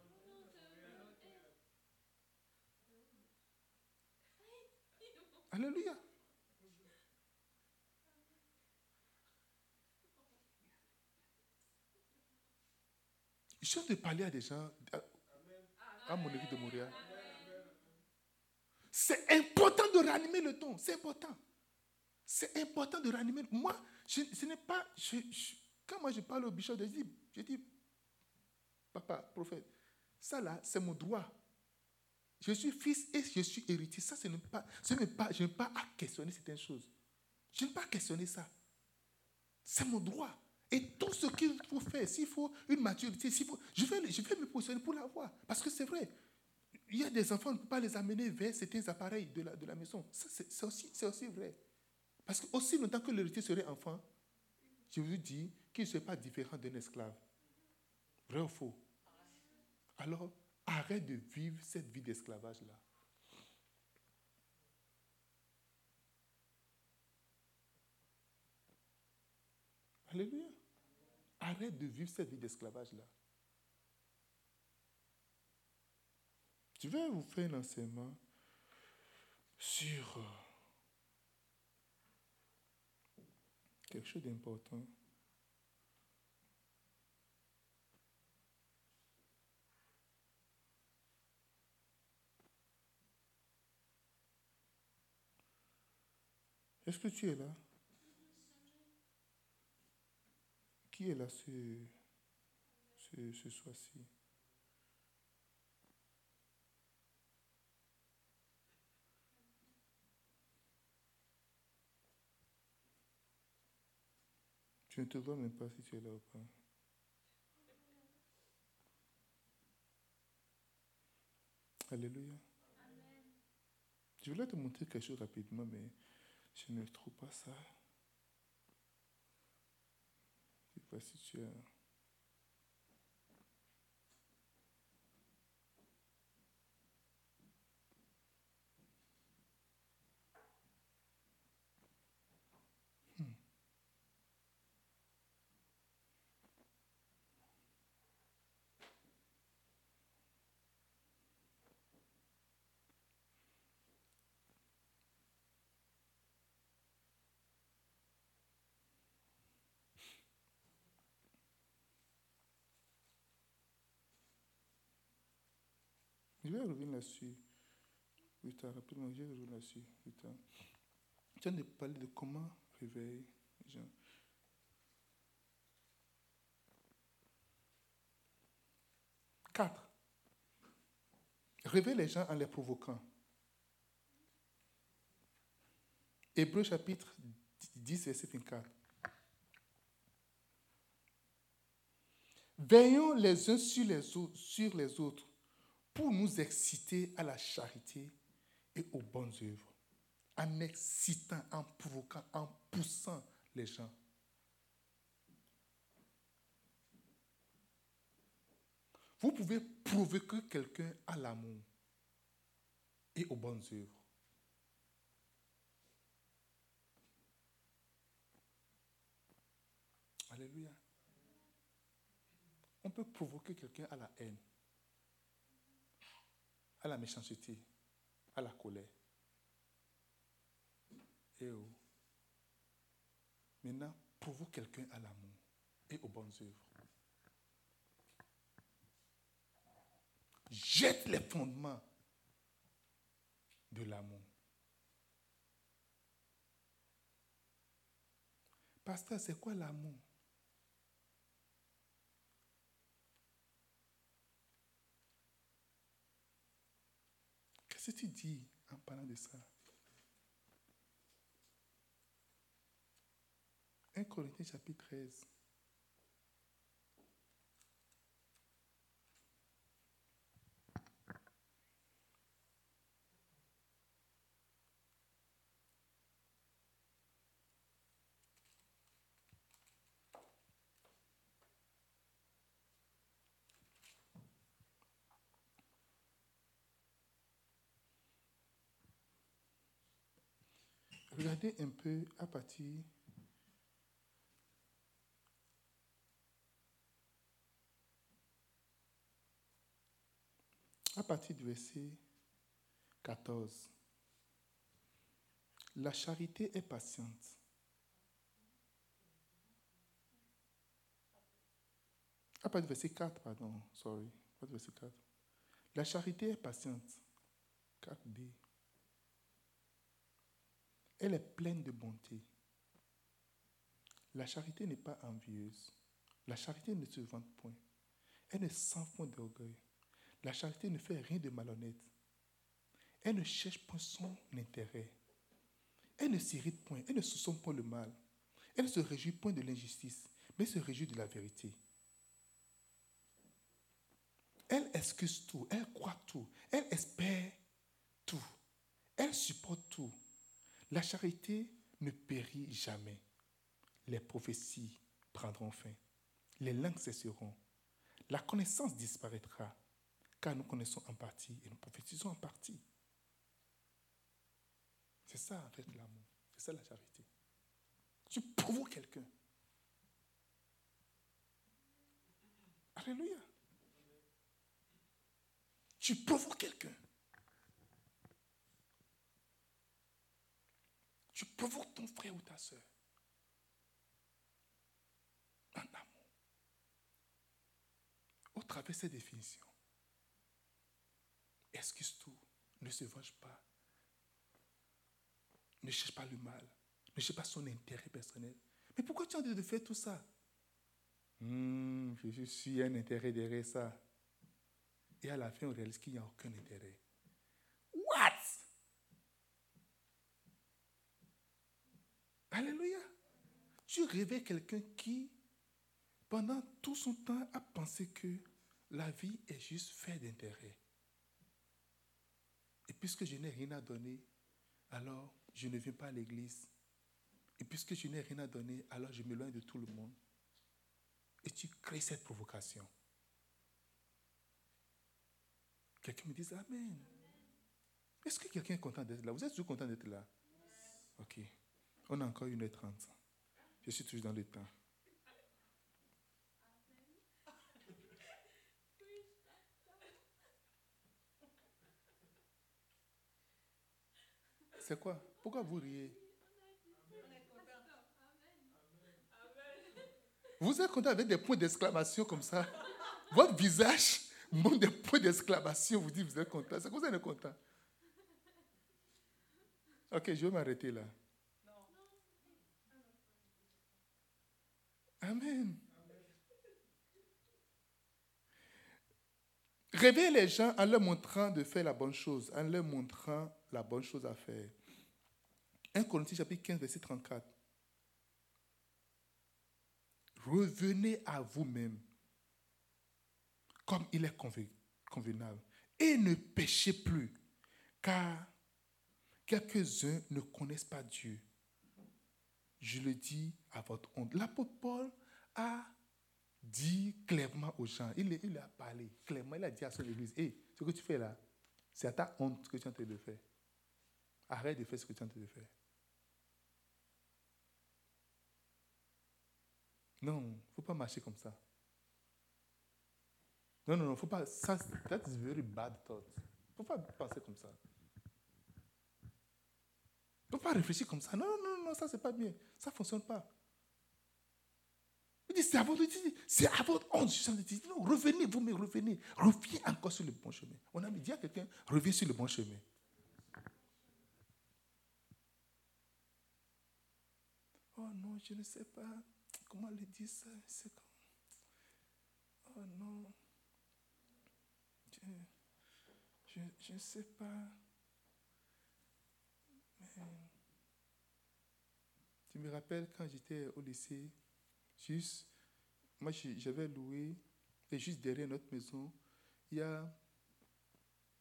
Alléluia. Je suis de parler à des gens à, mon église de Montréal. C'est important de ranimer le ton. C'est important. C'est important de ranimer. Moi, ce n'est pas. quand moi je parle au bishop, je dis, je dis, papa, prophète, ça là, c'est mon droit. Je suis fils et je suis héritier. Ça, ce n'est pas, ce n'est pas, je n'ai pas à questionner certaines choses. Je n'ai pas à questionner ça. C'est mon droit. Et tout ce qu'il faut faire, s'il faut une maturité, s'il faut, je vais, je me positionner pour l'avoir. Parce que c'est vrai. Il y a des enfants, on ne peut pas les amener vers certains appareils de la, de la maison. C'est aussi, aussi vrai. Parce que aussi longtemps que l'héritier serait enfant, je vous dis qu'il ne serait pas différent d'un esclave. Vrai ou faux? Alors, arrête de vivre cette vie d'esclavage-là. Alléluia. Arrête de vivre cette vie d'esclavage-là. Je vais vous faire un enseignement sur euh, quelque chose d'important? Est-ce que tu es là? Qui est là ce, ce, ce soir-ci? Je ne te vois même pas si tu es là ou pas. Alléluia. Je voulais te montrer quelque chose rapidement, mais je ne trouve pas ça. Je ne sais Je vais revenir là-dessus. Putain, rapidement, je vais revenir là-dessus. Je viens de parler de comment réveiller les gens. Quatre. Réveiller les gens en les provoquant. Hébreu chapitre 10, verset 24. Veillons les uns sur les autres pour nous exciter à la charité et aux bonnes œuvres, en excitant, en provoquant, en poussant les gens. Vous pouvez provoquer quelqu'un à l'amour et aux bonnes œuvres. Alléluia. On peut provoquer quelqu'un à la haine à la méchanceté, à la colère. Et oh. Maintenant, provoque quelqu'un à l'amour et aux bonnes œuvres? Jette les fondements de l'amour. Pasteur, c'est quoi l'amour? Tu dis en parlant de ça 1 Corinthiens chapitre 13. Regardez un peu à partir à partir du verset 14. La charité est patiente. À partir du verset 4, pardon, sorry, pas du verset 4. La charité est patiente. 4b. Elle est pleine de bonté. La charité n'est pas envieuse. La charité ne se vante point. Elle ne s'enfonce d'orgueil. La charité ne fait rien de malhonnête. Elle ne cherche point son intérêt. Elle ne s'irrite point. Elle ne soupçonne point le mal. Elle ne se réjouit point de l'injustice, mais se réjouit de la vérité. Elle excuse tout. Elle croit tout. Elle espère tout. Elle supporte tout. La charité ne périt jamais. Les prophéties prendront fin. Les langues cesseront. La connaissance disparaîtra, car nous connaissons en partie et nous prophétisons en partie. C'est ça en fait l'amour. C'est ça la charité. Tu provoques quelqu'un. Alléluia. Tu provoques quelqu'un. Tu provoques ton frère ou ta soeur. En amour. Au travers de ces définitions. Excuse tout. Ne se venge pas? Ne cherche pas le mal. Ne cherche pas son intérêt personnel. Mais pourquoi tu as envie de faire tout ça? Hmm, Je suis un intérêt derrière ça. Et à la fin, on réalise qu'il n'y a aucun intérêt. What Alléluia. Tu rêvais quelqu'un qui, pendant tout son temps, a pensé que la vie est juste fait d'intérêt. Et puisque je n'ai rien à donner, alors je ne viens pas à l'église. Et puisque je n'ai rien à donner, alors je m'éloigne de tout le monde. Et tu crées cette provocation. Quelqu'un me dit Amen. Est-ce que quelqu'un est content d'être là? Vous êtes toujours content d'être là? Ok. On a encore 1h30. Je suis toujours dans le temps. C'est quoi? Pourquoi vous riez? Vous êtes content avec des points d'exclamation comme ça? Votre visage montre des points d'exclamation. Vous dites, vous êtes content. C'est que vous êtes content. Ok, je vais m'arrêter là. Amen. Réveillez les gens en leur montrant de faire la bonne chose, en leur montrant la bonne chose à faire. 1 Corinthiens chapitre 15, verset 34. Revenez à vous-même comme il est convenable et ne péchez plus, car quelques-uns ne connaissent pas Dieu. Je le dis à votre honte. L'apôtre Paul a dit clairement aux gens, il, il, a parlé clairement, il a dit à son église, hé, ce que tu fais là, c'est à ta honte que tu es en train de faire. Arrête de faire ce que tu es en train de faire. Non, il ne faut pas marcher comme ça. Non, non, non, faut pas. Ça, that is very bad thought. Il ne faut pas penser comme ça. Il ne faut pas réfléchir comme ça. Non, non, non, ça, c'est pas bien. Ça ne fonctionne pas. Il dit, c'est à votre, c'est à votre honte. Je non, revenez, vous me revenez. Reviens encore sur le bon chemin. On a dit à quelqu'un, reviens sur le bon chemin. Oh non, je ne sais pas comment le dire ça. Oh non. Je ne sais pas. Je me rappelle quand j'étais au lycée, juste, moi j'avais loué, et juste derrière notre maison, il y a,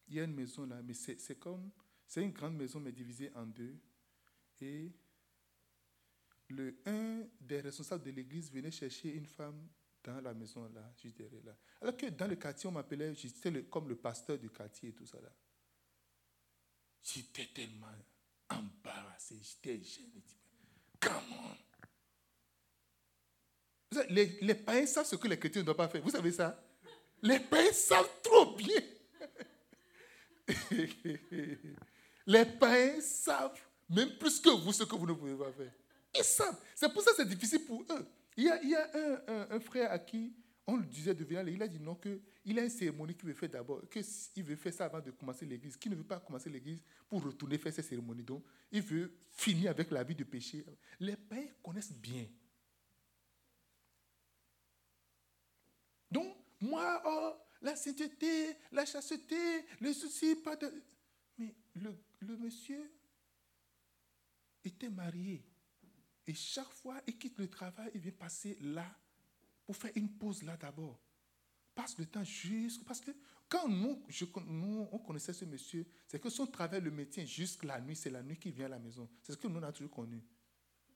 y a une maison là, mais c'est comme, c'est une grande maison mais divisée en deux. Et le, un des responsables de l'église venait chercher une femme dans la maison là, juste derrière là. Alors que dans le quartier, on m'appelait, j'étais comme le pasteur du quartier et tout ça là. J'étais tellement embarrassé, j'étais gêné. Comment les, les païens savent ce que les chrétiens ne doivent pas faire. Vous savez ça? Les païens savent trop bien. les païens savent même plus que vous ce que vous ne pouvez pas faire. Ils savent. C'est pour ça que c'est difficile pour eux. Il y a, il y a un, un, frère à qui on lui disait de venir, il a dit non, qu'il a une cérémonie qu'il veut faire d'abord, qu'il veut faire ça avant de commencer l'église, qu'il ne veut pas commencer l'église pour retourner faire cette cérémonie. Donc, il veut finir avec la vie de péché. Les païens connaissent bien. Donc, moi, oh, la sainteté, la chasteté, le souci, pas de. Mais le, le monsieur était marié. Et chaque fois, il quitte le travail, il vient passer là pour faire une pause là d'abord. Passe le temps juste. Parce que quand nous, je, nous on connaissait ce monsieur, c'est que son travail le maintient jusqu'à la nuit. C'est la nuit qu'il vient à la maison. C'est ce que nous, on a toujours connu.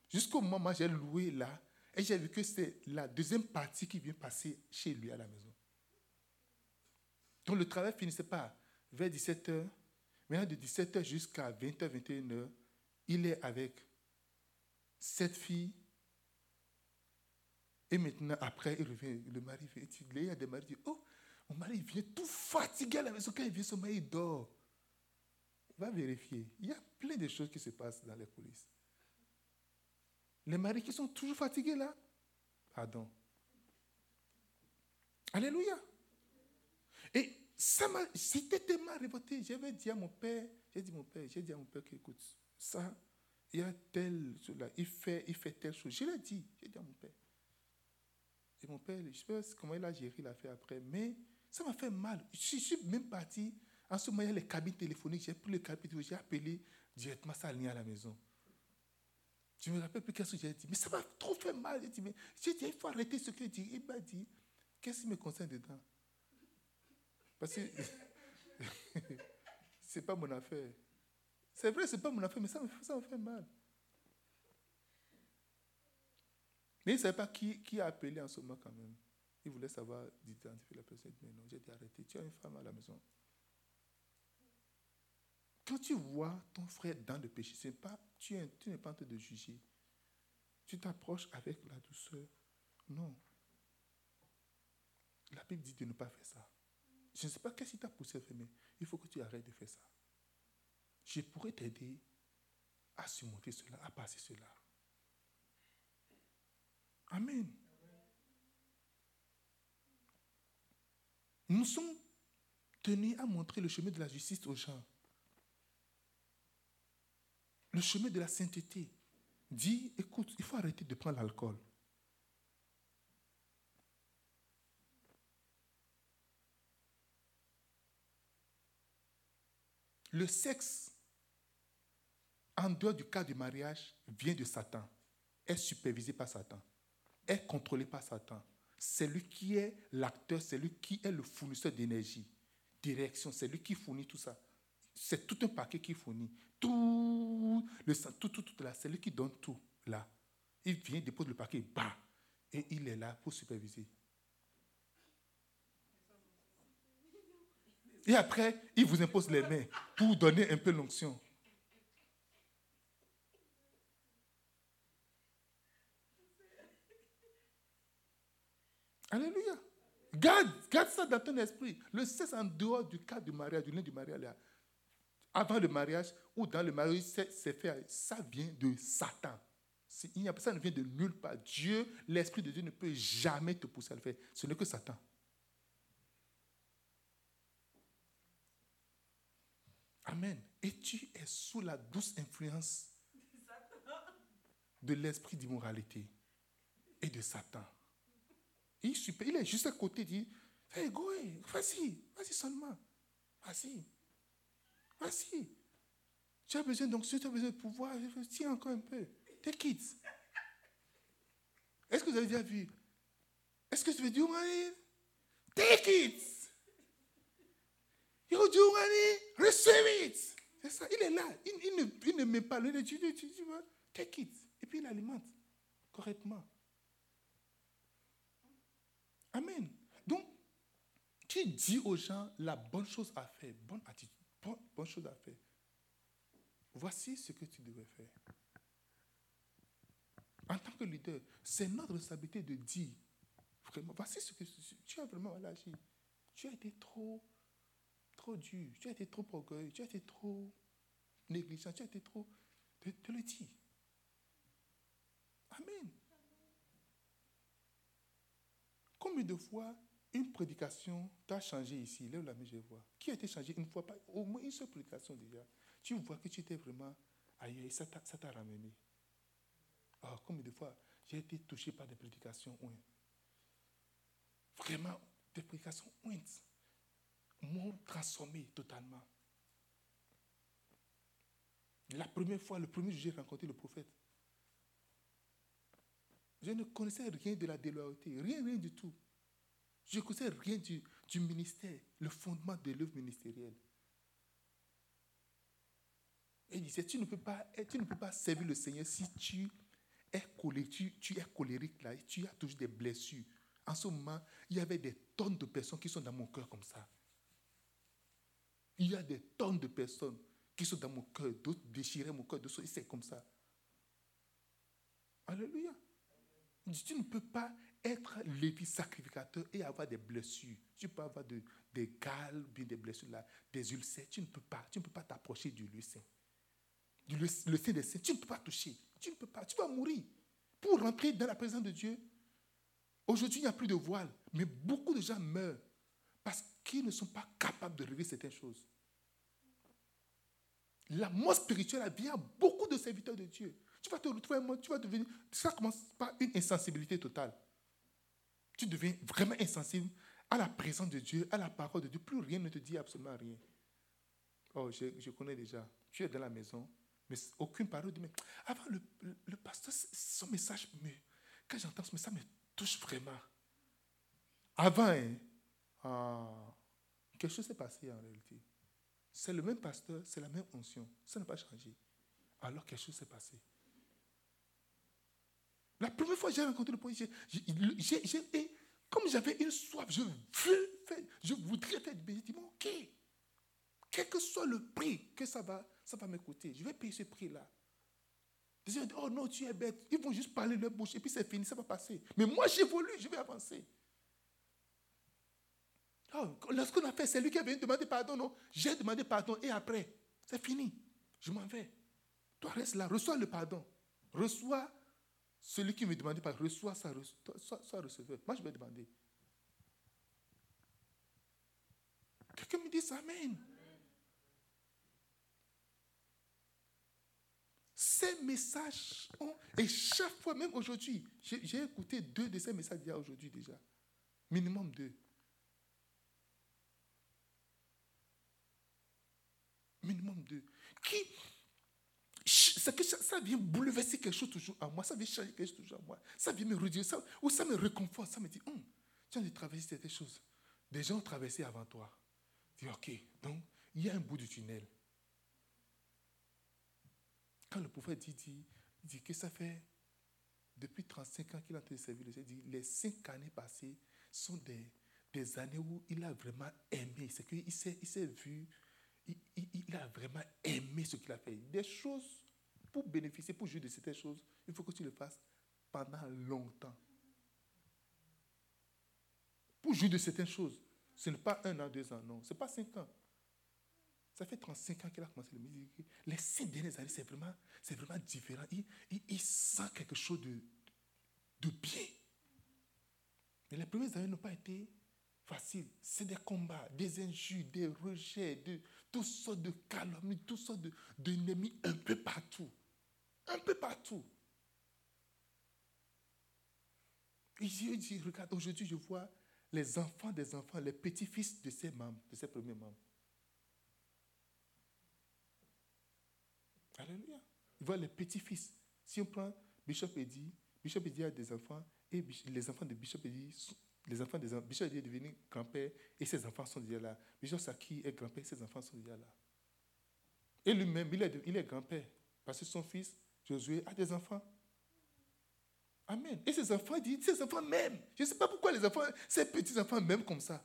Jusqu'au moment où j'ai loué là, et j'ai vu que c'est la deuxième partie qui vient passer chez lui à la maison. Donc le travail finissait pas vers 17h. Maintenant, de 17h jusqu'à 20h, 21h, il est avec cette fille. Et maintenant, après, il revient, le mari vient. Il y a des maris qui disent Oh, mon mari vient tout fatigué à la maison. Quand il vient, son mari dort. Va vérifier. Il y a plein de choses qui se passent dans les coulisses. Les maris qui sont toujours fatigués là, pardon. Alléluia. Et ça m'a, j'étais tellement révolté. J'avais dit à mon père, j'ai dit mon père, j'ai dit à mon père écoute, ça, il y a tel, cela, il fait, il fait telle chose. Je l'ai dit, j'ai dit à mon père. Mon père, je ne sais pas comment il a géré l'affaire après, mais ça m'a fait mal. Je suis même parti. En ce moment, il y a les cabines téléphoniques. J'ai pris le cabine, j'ai appelé directement ça à la maison. Je ne me rappelle plus qu'est-ce que j'ai dit. Mais ça m'a trop fait mal. J'ai dit, mais j'ai dit, il faut arrêter ce qu'il dit. Il m'a dit, qu'est-ce qui me concerne dedans? Parce que ce n'est pas mon affaire. C'est vrai, ce n'est pas mon affaire, mais ça me, ça fait mal. Mais il ne savait pas qui, qui, a appelé en ce moment quand même. Il voulait savoir d'identifier la personne. Mais non, j'ai dit arrêtez, tu as une femme à la maison. Quand tu vois ton frère dans le péché, c'est pas, tu, tu n'es pas en train de juger. Tu t'approches avec la douceur. Non. La Bible dit de ne pas faire ça. Je ne sais pas qu'est-ce qui t'a poussé à faire, mais il faut que tu arrêtes de faire ça. Je pourrais t'aider à surmonter cela, à passer cela. Amen. Nous sommes tenus à montrer le chemin de la justice aux gens le chemin de la sainteté. Dit, écoute, il faut arrêter de prendre l'alcool. Le sexe, en dehors du cas du mariage, vient de Satan, est supervisé par Satan, est contrôlé par Satan. C'est lui qui est l'acteur, c'est lui qui est le fournisseur d'énergie, direction, c'est lui qui fournit tout ça. C'est tout un paquet qui fournit tout, le tout, tout, tout là. C'est lui qui donne tout là. Il vient, dépose le paquet, bah, et il est là pour superviser. Et après, il vous impose les mains pour donner un peu l'onction. Alléluia. Garde, garde ça dans ton esprit. Le cesse en dehors du cas du mariage, du lien du mariage, là avant le mariage ou dans le mariage, c'est fait, ça vient de Satan. Il a, ça ne vient de nulle part. Dieu, l'Esprit de Dieu ne peut jamais te pousser à le faire. Ce n'est que Satan. Amen. Et tu es sous la douce influence de l'esprit d'immoralité et de Satan. Il, est juste à côté, il dit, hey, vas-y, vas-y seulement, vas-y. Vas-y. Tu as besoin d'onction, tu as besoin de pouvoir. Tiens encore un peu. Take it. Est-ce que vous avez déjà vu? Est-ce que tu veux dire, Take it. You do money, receive it. C'est ça, il est là. Il, ne, met pas le tu, tu, take it. Et puis il alimente correctement. Amen. Donc, tu dis aux gens la bonne chose à faire, bonne attitude, bonne, bonne chose à faire. Voici ce que tu devrais faire. En tant que leader, c'est notre responsabilité de dire, vraiment, voici ce que tu as vraiment agi. Tu as été trop, trop dur, tu as été trop orgueilleux, tu as été trop négligent, tu as été trop. De, de le dire. Amen. Combien de fois une prédication t'a changé ici? Lève la main, je vois. Qui a été changé une fois, pas, au moins une seule prédication déjà Tu vois que tu étais vraiment ailleurs et ça t'a ramené. Ah, combien de fois j'ai été touché par des prédications Vraiment, des prédications ouintes m'ont transformé totalement. La première fois, le premier jour, j'ai rencontré le prophète. Je ne connaissais rien de la déloyauté, rien, rien du tout. Je ne connaissais rien du, ministère, le fondement de l'œuvre ministérielle. Et il disait, tu ne, peux pas, tu ne peux pas servir le Seigneur si tu es colérique, là, tu as toujours des blessures. En ce moment, il y avait des tonnes de personnes qui sont dans mon cœur comme ça. Il y a des tonnes de personnes qui sont dans mon cœur, d'autres déchiraient mon cœur, d'autres c'est comme ça. Alléluia. Tu ne peux pas être lévi sacrificateur et avoir des blessures. Tu peux avoir des gales, bien des blessures des ulcères. Tu ne peux pas. Tu ne peux pas t'approcher du lieu saint. Du le saint des saints. Tu ne peux pas toucher. Tu ne peux pas. Tu vas mourir. Pour rentrer dans la présence de Dieu, aujourd'hui, il n'y a plus de voile. Mais beaucoup de gens meurent parce qu'ils ne sont pas capables de rêver certaines choses. La mort spirituelle vient à beaucoup de serviteurs de Dieu. Tu vas te retrouver, tu vas devenir. Ça commence par une insensibilité totale. Tu deviens vraiment insensible à la présence de Dieu, à la parole de Dieu. Plus rien ne te dit absolument rien. Oh, je, connais déjà. Tu es dans la maison, mais aucune parole. Mais avant, le, pasteur, son message, mais, quand j'entends ce message, ça me touche vraiment. Avant, hein, ah, quelque chose s'est passé en réalité. C'est le même pasteur, c'est la même onction. Ça n'a pas changé. Alors quelque chose s'est passé. La première fois que j'ai rencontré le policier, comme j'avais une soif, je veux faire, je voudrais faire du. Je dis, ok, quel que soit le prix que ça va, ça va m'écouter, je vais payer ce prix-là. Ils disent, oh non, tu es bête. Ils vont juste parler leur bouche et puis c'est fini, ça va passer. Mais moi, j'évolue, je vais avancer. Oh, lorsqu'on a fait, c'est lui qui est venu demander pardon, non? J'ai demandé pardon et après, c'est fini. Je m'en vais. Toi, reste là, reçois le pardon. Reçois celui qui me demande pas, reçoit ça, soit, receveur. Moi, je vais demander. Quelqu'un me dit Amen. Ces messages ont, et chaque fois, même aujourd'hui, j'ai écouté deux de ces messages d'hier aujourd'hui déjà. Minimum deux. Minimum deux. Qui, que ça, vient bouleverser quelque chose toujours en moi, ça vient changer quelque chose toujours en moi, ça vient me redire, ça, ou ça me réconforte, ça me dit, hum, tu as traverser certaines choses. Des gens ont traversé avant toi. dis, ok, donc il y a un bout du tunnel. Quand le prophète dit, dit, que ça fait depuis 35 ans qu'il a servir le dit, les cinq années passées sont des, des années où il a vraiment aimé. C'est qu'il s'est, il s'est vu il, a vraiment aimé ce qu'il a fait. Des choses, pour bénéficier, pour jouer de certaines choses, il faut que tu le fasses pendant longtemps. Pour jouer de certaines choses, ce n'est pas un an, deux ans, non. Ce n'est pas cinq ans. Ça fait 35 ans qu'il a commencé la musique. Les cinq dernières années, c'est vraiment, c'est vraiment différent. Il, il, sent quelque chose de, de bien. Mais les premières années n'ont pas été faciles. C'est des combats, des injures, des rejets, de, toutes sortes de calomnies, toutes sortes d'ennemis un peu partout. Un peu partout. Et dit, regarde, aujourd'hui je vois les enfants des enfants, les petits-fils de ces membres, de ces premiers membres. Alléluia. Il voit les petits-fils. Si on prend Bishop Eddy, Bishop Eddy a des enfants, et les enfants de Bishop Eddy, les enfants des Bishop Eddy est devenu grand-père, et ses enfants sont déjà là. Bishop Saki est grand-père, ses enfants sont déjà là. Et lui-même, il est grand-père, parce que son fils, Josué, a des enfants. Amen. Et ses enfants disent, ses enfants même. Je ne sais pas pourquoi les enfants, ces petits-enfants même comme ça.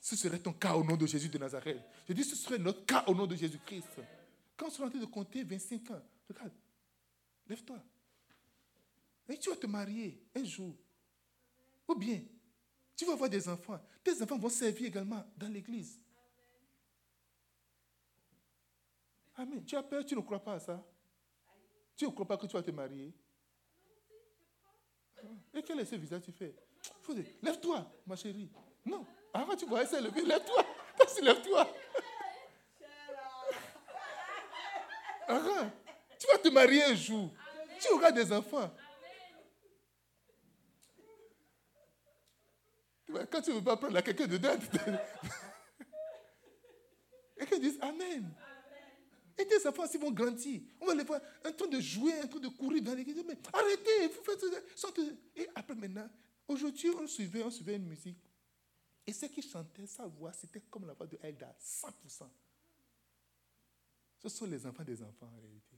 Ce serait ton cas au nom de Jésus de Nazareth. Je dis, ce serait notre cas au nom de Jésus-Christ. Quand on sera en train de compter 25 ans, regarde, lève-toi. Et tu vas te marier un jour. Ou bien, tu vas avoir des enfants. Tes enfants vont servir également dans l'église. Amen. Tu as peur, tu ne crois pas à ça. Tu ne crois pas que tu vas te marier. Et quel est ce visage tu fais Lève-toi, ma chérie. Non. Avant, tu vois, c'est levé. Lève-toi. Lève-toi. Tu vas te marier un jour. Tu auras des enfants. Quand tu ne veux pas prendre quelqu'un dedans, et qu'ils disent Amen. Et tes enfants, s'ils vont grandir, on va les voir en train de jouer, en train de courir dans l'église. Mais arrêtez, vous faites ça. Et après maintenant, aujourd'hui, on suivait, on suivait une musique. Et ce qui chantait, sa voix, c'était comme la voix de Elda, 100%. Ce sont les enfants des enfants en réalité.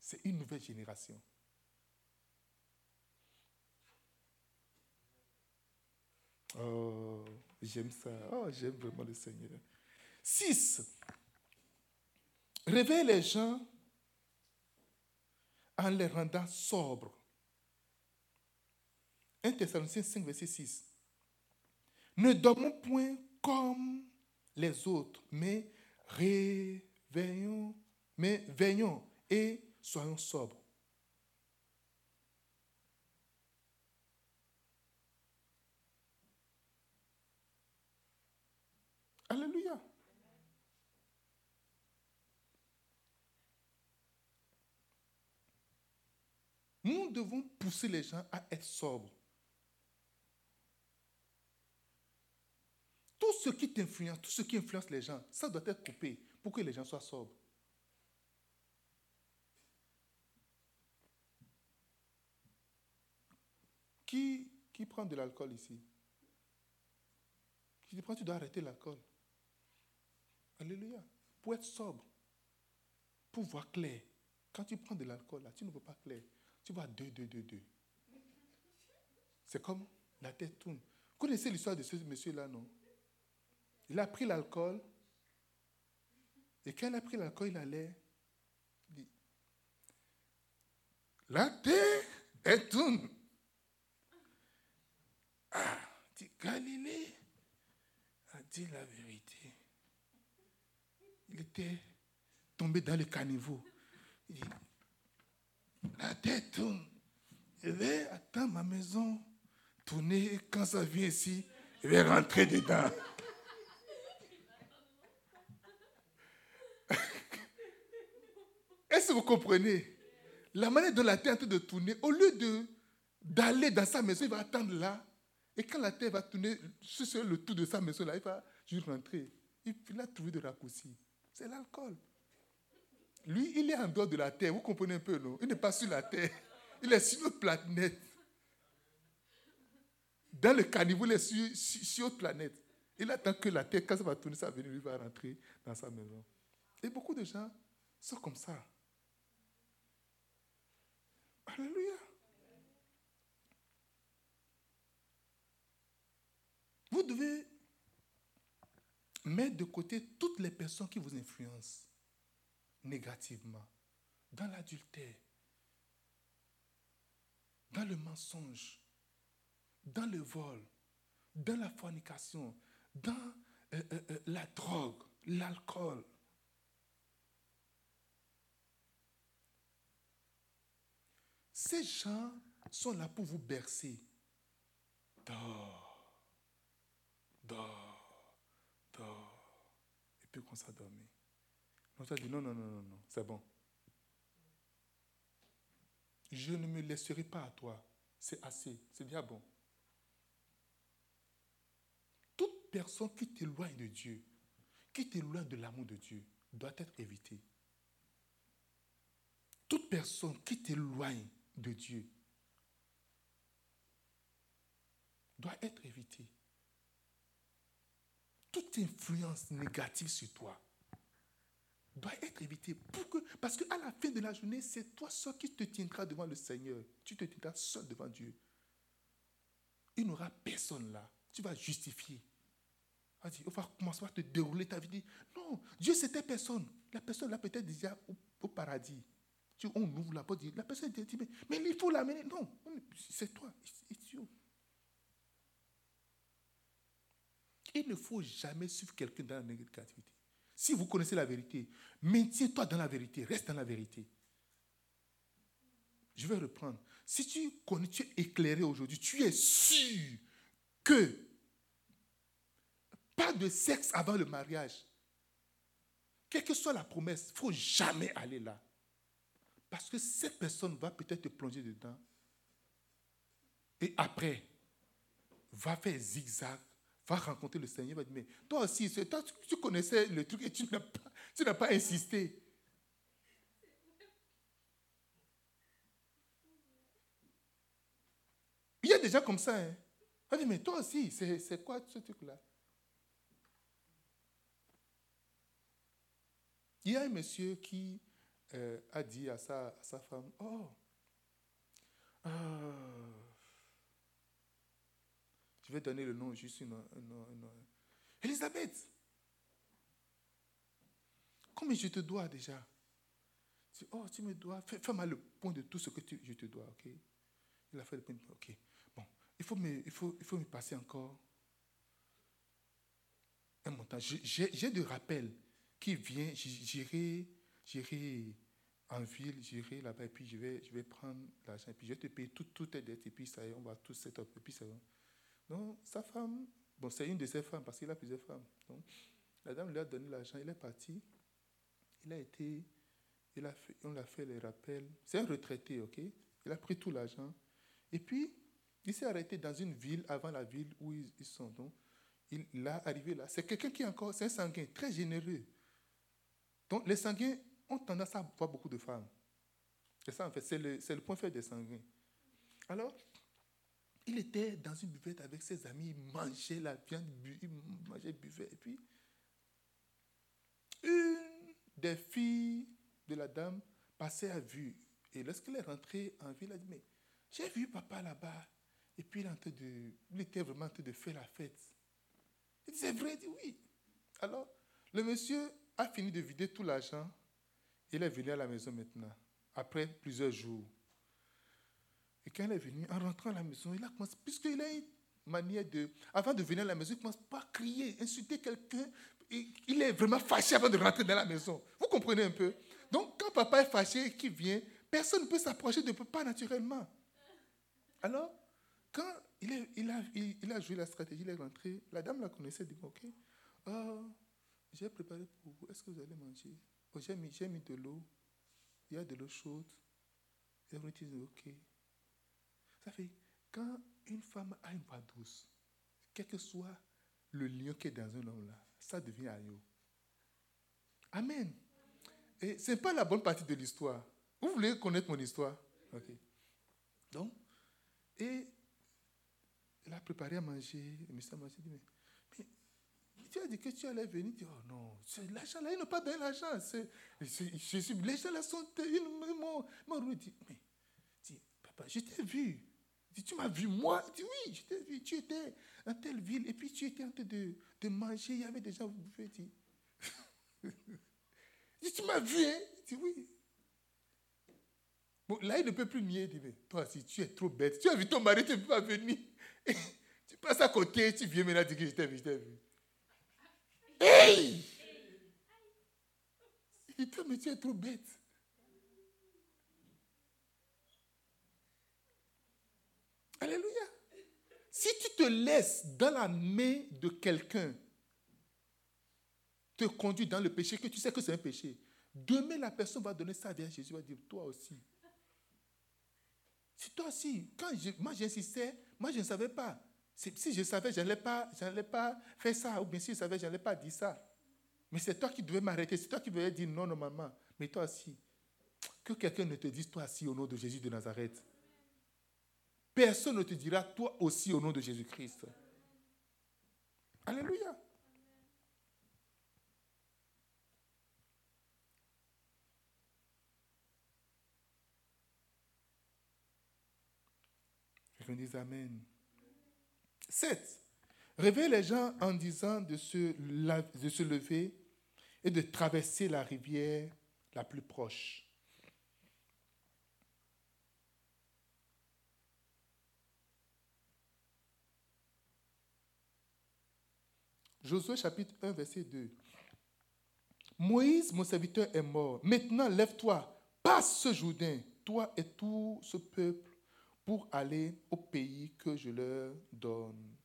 C'est une nouvelle génération. Oh, j'aime ça. Oh, j'aime vraiment le Seigneur. 6. Réveille les gens en les rendant sobres. 1 Thessaloniciens 5, verset 6. Ne dormons point comme les autres, mais réveillons, mais veillons et soyons sobres. Alléluia. Nous devons pousser les gens à être sobres. Tout ce qui t'influence, tout ce qui influence les gens, ça doit être coupé pour que les gens soient sobres. Qui, qui prend de l'alcool ici? Qui prend, tu dois arrêter l'alcool. Alléluia. Pour être sobre, pour voir clair. Quand tu prends de l'alcool, là, tu ne vois pas clair. Tu vois deux, deux, deux, deux. C'est comme la tête tourne. Vous connaissez l'histoire de ce monsieur-là, non? Il a pris l'alcool. Et quand il a pris l'alcool, il allait. Il la terre est tourne. Ah, dit Galilée a dit la vérité. Il était tombé dans le caniveau. Il dit, la tête tourne. Je vais attendre ma maison tourner. Quand ça vient ici, je vais rentrer dedans. Est-ce que vous comprenez? La manière dont la terre est en train de tourner, au lieu d'aller dans sa maison, il va attendre là. Et quand la terre va tourner sur le tour de sa maison, là, il va juste rentrer. Il, a trouvé de raccourci. C'est l'alcool. Lui, il est en dehors de la terre. Vous comprenez un peu, non? Il n'est pas sur la terre. Il est sur notre planète. Dans le caniveau, il est sur, sur, notre planète. Il attend que la terre, quand ça va tourner, ça va venir, il va rentrer dans sa maison. Et beaucoup de gens sont comme ça. Alléluia. Vous devez mettre de côté toutes les personnes qui vous influencent négativement dans l'adultère, dans le mensonge, dans le vol, dans la fornication, dans euh, euh, euh, la drogue, l'alcool, Ces gens sont là pour vous bercer. Dors, dors, dors. Et puis qu'on s'est On dit non, non, non, non, non, c'est bon. Je ne me laisserai pas à toi. C'est assez, c'est bien bon. Toute personne qui t'éloigne de Dieu, qui t'éloigne de l'amour de Dieu, doit être évitée. toute personne qui t'éloigne de Dieu doit être évitée. Toute influence négative sur toi doit être évitée. Pour que, parce qu'à la fin de la journée, c'est toi seul qui te tiendras devant le Seigneur. Tu te tiendras seul devant Dieu. Il n'y aura personne là. Tu vas justifier. On va commencer à te dérouler ta vie. Non, Dieu, c'était personne. La personne là peut-être déjà au, paradis. On ouvre la porte, la personne dit, mais, mais il faut l'amener. Non, c'est toi. Il ne faut jamais suivre quelqu'un dans la négativité. Si vous connaissez la vérité, maintiens-toi dans la vérité, reste dans la vérité. Je vais reprendre. Si tu connais, tu es éclairé aujourd'hui, tu es sûr que pas de sexe avant le mariage. Quelle que soit la promesse, il ne faut jamais aller là. Parce que cette personne va peut-être te plonger dedans. Et après, va faire zigzag, va rencontrer le Seigneur, va dire, mais toi aussi, toi, tu connaissais le truc et tu n'as pas, pas insisté. Il y a des gens comme ça. Hein. Va dire, mais toi aussi, c'est quoi ce truc-là? Il y a un monsieur qui euh, a dit à sa, sa femme, oh, euh, je vais donner le nom juste une, Elisabeth. Combien je te dois déjà Oh, tu me dois. Fais-moi le point de tout ce que je te dois, ok? Il a fait le point. Ok. Bon, il faut me, il faut, il faut me passer encore un montant. J'ai de rappels qui vient, j'irai, j'irai en ville, j'irai là-bas, et puis je vais, je vais prendre l'argent, et puis je vais te payer toutes tout tes dettes, et puis ça y est, on va tout set up, et puis ça va. Donc, sa femme, bon, c'est une de ses femmes, parce qu'il a plusieurs femmes. Donc, la dame lui a donné l'argent, il est parti, il a été, il a fait, on l'a fait les rappels. C'est un retraité, ok? Il a pris tout l'argent, et puis, il s'est arrêté dans une ville avant la ville où ils, sont. Donc, il, il a arrivé là. C'est quelqu'un qui est encore, c'est un sanguin, très généreux. Donc, les sanguins ont tendance à voir beaucoup de femmes. Et ça, en fait, c'est le, le, point faible des sanguins. Alors, il était dans une buvette avec ses amis, il mangeait la viande, il mangeait, buvait. Et puis, une des filles de la dame passait à vue. Et lorsqu'elle est rentrée en ville, elle a dit, mais j'ai vu papa là-bas. Et puis, il, de, il était vraiment en train de faire la fête. Il dit, c'est vrai, il dit oui. Alors, le monsieur a fini de vider tout l'argent. Il est venu à la maison maintenant, après plusieurs jours. Et quand il est venu, en rentrant à la maison, il a commencé, puisqu'il a une manière de, avant de venir à la maison, il commence pas à crier, insulter quelqu'un. Il est vraiment fâché avant de rentrer dans la maison. Vous comprenez un peu? Donc, quand papa est fâché et qu'il vient, personne ne peut s'approcher de papa naturellement. Alors, quand il, a, joué la stratégie, il est rentré, la dame la connaissait, dit, ok, oh, j'ai préparé pour vous. Est-ce que vous allez manger? Oh, J'ai mis, de l'eau. Il y a de l'eau chaude. Et on dit OK. Fait, quand une femme a une voix douce, quel que soit le lion qui est dans un homme là, ça devient aïe. Amen. Et ce n'est pas la bonne partie de l'histoire. Vous voulez connaître mon histoire? Donc, et elle a préparé à manger. Le monsieur a mangé. dit, mais tu as dit que tu allais venir. Tu dis, oh non, l'argent là, ils n'ont pas donné l'argent. Les gens là sont. Ils m'ont dit, mais, papa, je t'ai vu. Tu m'as vu moi dis, oui, je t'ai vu. Tu étais dans telle ville et puis tu étais en train de, de manger. Il y avait des gens, vous dire. dis, tu m'as vu, hein dis, oui. Bon, là, il ne peut plus nier. Il dit, mais toi, si tu es trop bête, tu as vu ton mari, tu ne peux pas venir. tu passes à côté, tu viens maintenant dire que je t'ai vu, je t'ai vu. Hey! Il dit, mais tu es trop bête. Alléluia. Si tu te laisses dans la main de quelqu'un te conduire dans le péché, que tu sais que c'est un péché, demain la personne va donner ça à Jésus, va dire, toi aussi. Si toi aussi, quand moi j'insistais, moi je ne savais pas. Si je savais, je n'allais pas, pas faire ça. Ou bien si je savais, je n'allais pas dire ça. Mais c'est toi qui devais m'arrêter. C'est toi qui devais dire non normalement. Mais toi aussi. que quelqu'un ne te dise toi aussi au nom de Jésus de Nazareth. Personne ne te dira toi aussi au nom de Jésus-Christ. Alléluia. Je dis Amen. 7. Réveille les gens en disant de se lever et de traverser la rivière la plus proche. Josué chapitre 1, verset 2. Moïse, mon serviteur, est mort. Maintenant, lève-toi, passe ce Jourdain, toi et tout ce peuple, pour aller au pays que je leur donne,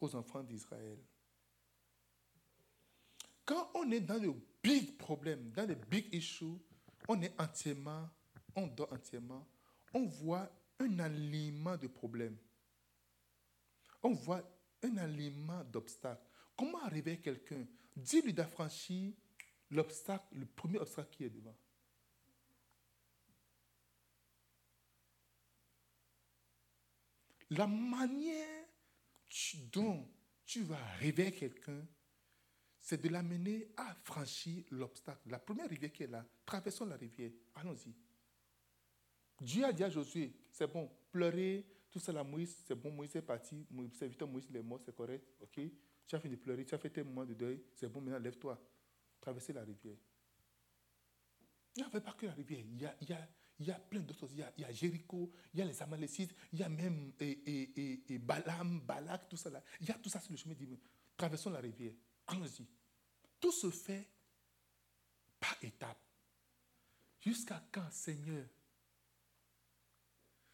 aux enfants d'Israël. Quand on est dans le big problème, dans les big issues, on est entièrement, on dort entièrement, on voit un alignement de problèmes. On voit un alignement d'obstacles. Comment arriver quelqu'un? Dis-lui d'affranchir l'obstacle, le premier obstacle qui est devant. La manière dont tu vas arriver à quelqu'un, c'est de l'amener à franchir l'obstacle. La première rivière qui est là, traversons la rivière. Allons-y. Dieu a dit à Josué, c'est bon, pleurer, tout ça, la Moïse, c'est bon, Moïse est parti, serviteur Moïse est mort, c'est correct, ok Tu as fini de pleurer, tu as fait tes moments de deuil, c'est bon, maintenant lève-toi, traverser la rivière. Il n'y avait pas que la rivière, il y a, il y a, il y a plein d'autres choses. Il y a, Jéricho, il y a les Amalécites, il y a même et, et, et, Balaam, Balak, tout ça là. Il y a tout ça sur le chemin. Dit, traversons la rivière. Allons-y. Tout se fait par étapes. Jusqu'à quand, Seigneur?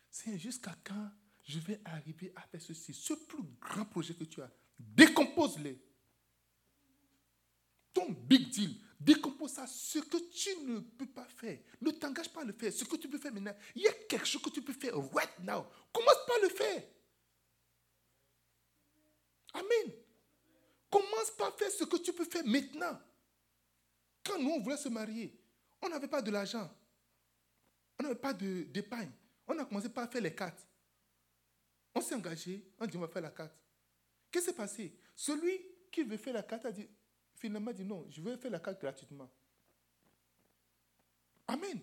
Seigneur, jusqu'à quand je vais arriver à faire ceci Ce plus grand projet que tu as, décompose-les. Ton big deal, décompose ça. Ce que tu ne peux pas faire, ne t'engage pas à le faire. Ce que tu peux faire maintenant, il y a quelque chose que tu peux faire right now. Commence pas à le faire. Amen. Commence pas à faire ce que tu peux faire maintenant. Quand nous, on voulait se marier, on n'avait pas de l'argent. On n'avait pas d'épargne. On a commencé par faire les cartes. On s'est engagé, on dit on va faire la carte. Qu'est-ce qui s'est passé? Celui qui veut faire la carte a dit, finalement dit non, je veux faire la carte gratuitement. Amen.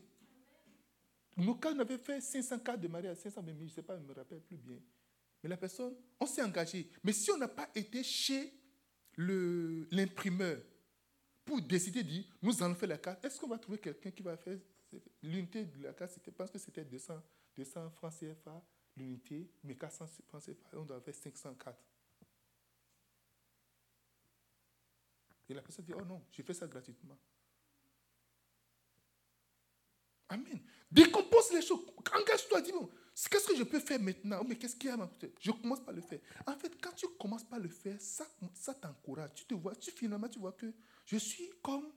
Nos cas, on avait fait 500 cartes de mariage, 500 000, je ne sais pas, je ne me rappelle plus bien. Mais la personne, on s'est engagé. Mais si on n'a pas été chez l'imprimeur pour décider de dire, nous allons faire la carte, est-ce qu'on va trouver quelqu'un qui va faire l'unité de la carte C'était parce que c'était 200, 200 francs CFA l'unité, mais 400 francs CFA, on doit faire 504. Et la personne dit, oh non, j'ai fait ça gratuitement. Amen. Décompose les choses. Engage-toi, dis bon, qu'est-ce que je peux faire maintenant? Mais qu'est-ce qu'il y a à Je commence par le faire. En fait, quand tu commences par le faire, ça, ça t'encourage. Tu te vois, tu, finalement, tu vois que je suis comme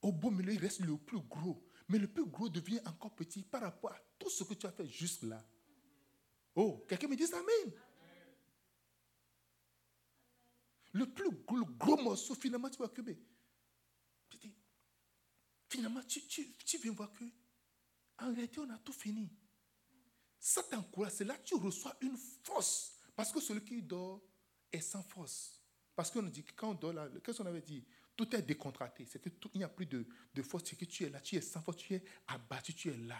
au beau milieu, il reste le plus gros. Mais le plus gros devient encore petit par rapport à tout ce que tu as fait jusque-là. Oh, quelqu'un me dit Amen. Le plus gros, morceau, finalement, tu vois que, finalement, tu, viens voir que, en réalité, on a tout fini. Ça t'encourage, c'est là que tu reçois une force. Parce que celui qui dort est sans force. Parce qu'on dit que quand on dort là, qu'est-ce qu'on avait dit? Tout est décontracté. C'est qu'il n'y a plus de, force. C'est que tu es là, tu es sans force, tu es abattu, tu es là.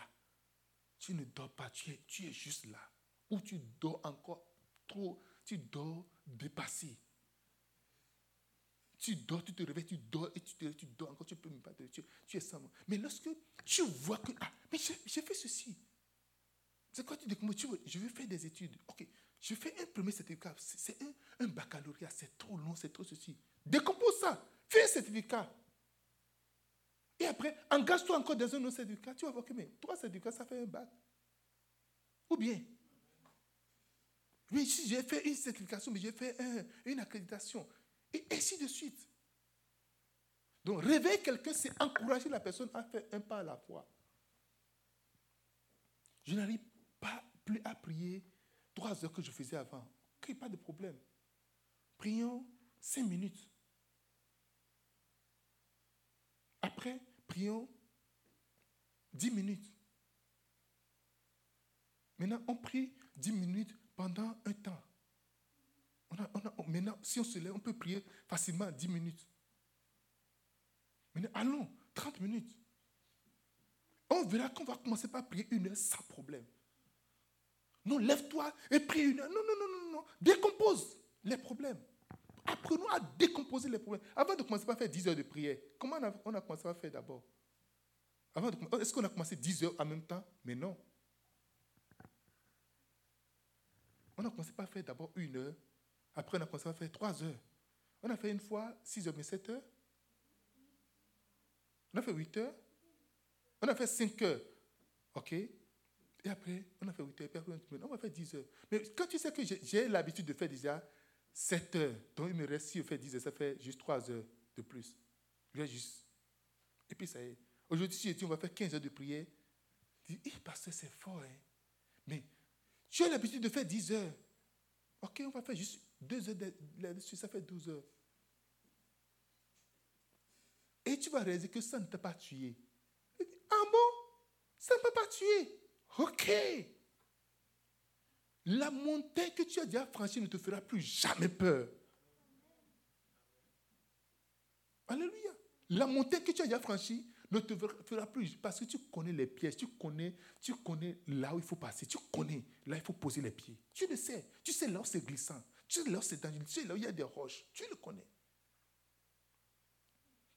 Tu ne dors pas, tu es juste là. Ou tu dors encore trop, tu dors dépassé. Tu dors, tu te réveilles, tu dors et tu, te, tu dors encore, tu peux me battre, tu, tu es sans moi. Mais lorsque tu vois que, ah, mais j'ai fait ceci. C'est quoi tu dis tu je veux faire des études. Ok, je fais un premier certificat. C'est un, un, baccalauréat, c'est trop long, c'est trop ceci. Décompose ça. Fais un certificat. Et après, engage-toi encore dans un autre certificat. Tu vas voir que mais, trois certificats, ça fait un bac. Ou bien, oui, si j'ai fait une certification, mais j'ai fait une accréditation. Et ainsi de suite. Donc, réveiller quelqu'un, c'est encourager la personne à faire un pas à la fois. Je n'arrive pas plus à prier trois heures que je faisais avant. a pas de problème. Prions cinq minutes. Après, prions 10 minutes. Maintenant, on prie 10 minutes pendant un temps. maintenant, si on se lève, on peut prier facilement 10 minutes. Maintenant, allons, 30 minutes. On verra qu'on va commencer par prier une heure sans problème. Non, lève-toi et prie une heure. Non, non, non, non, non. Décompose les problèmes. Apprenons à décomposer les problèmes. Avant de commencer par faire 10 heures de prière, comment on a, on a commencé à faire d'abord? Est-ce qu'on a commencé 10 heures en même temps? Mais non. On a commencé par faire d'abord une heure. Après, on a commencé à faire 3 heures. On a fait une fois 6 heures, mais 7 heures. On a fait 8 heures. On a fait 5 heures. OK Et après, on a fait 8 heures. Puis après, on va faire 10 heures. Mais quand tu sais que j'ai l'habitude de faire déjà 7 heures, donc il me reste, si je fais 10 heures, ça fait juste 3 heures de plus. Je vais juste. Et puis ça y est. Aujourd'hui, si je dis on va faire 15 heures de prière, tu dis, parce que c'est fort, hein. Mais tu as l'habitude de faire 10 heures. Ok, on va faire juste 2 heures là-dessus, ça fait 12 heures. Et tu vas réaliser que ça ne t'a pas tué. Ah bon? Ça ne t'a pas tué. Ok. La montagne que tu as déjà franchie ne te fera plus jamais peur. Alléluia. La montagne que tu as déjà franchie ne te fera plus parce que tu connais les pièges, tu connais, tu connais là où il faut passer, tu connais là où il faut poser les pieds. Tu le sais. Tu sais là où c'est glissant, tu sais là où c'est dangereux, tu sais là où il y a des roches. Tu le connais.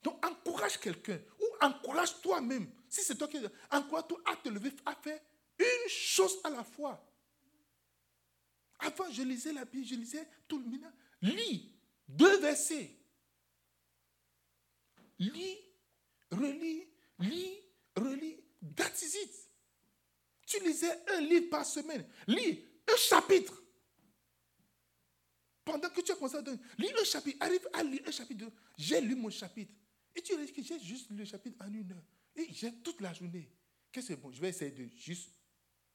Donc encourage quelqu'un ou encourage toi-même. Si c'est toi qui encourage-toi à te lever, à faire une chose à la fois. Avant, je lisais la Bible, je lisais tout le minage. Lis deux versets. Lis, relis, lis, relis. That's it. Tu lisais un livre par semaine. Lis un chapitre. Pendant que tu as commencé à donner, lis un chapitre. Arrive à lire un chapitre. J'ai lu mon chapitre. Et tu réalises que j'ai juste lu le chapitre en une heure. Et j'ai toute la journée. Qu'est-ce que c'est bon Je vais essayer de juste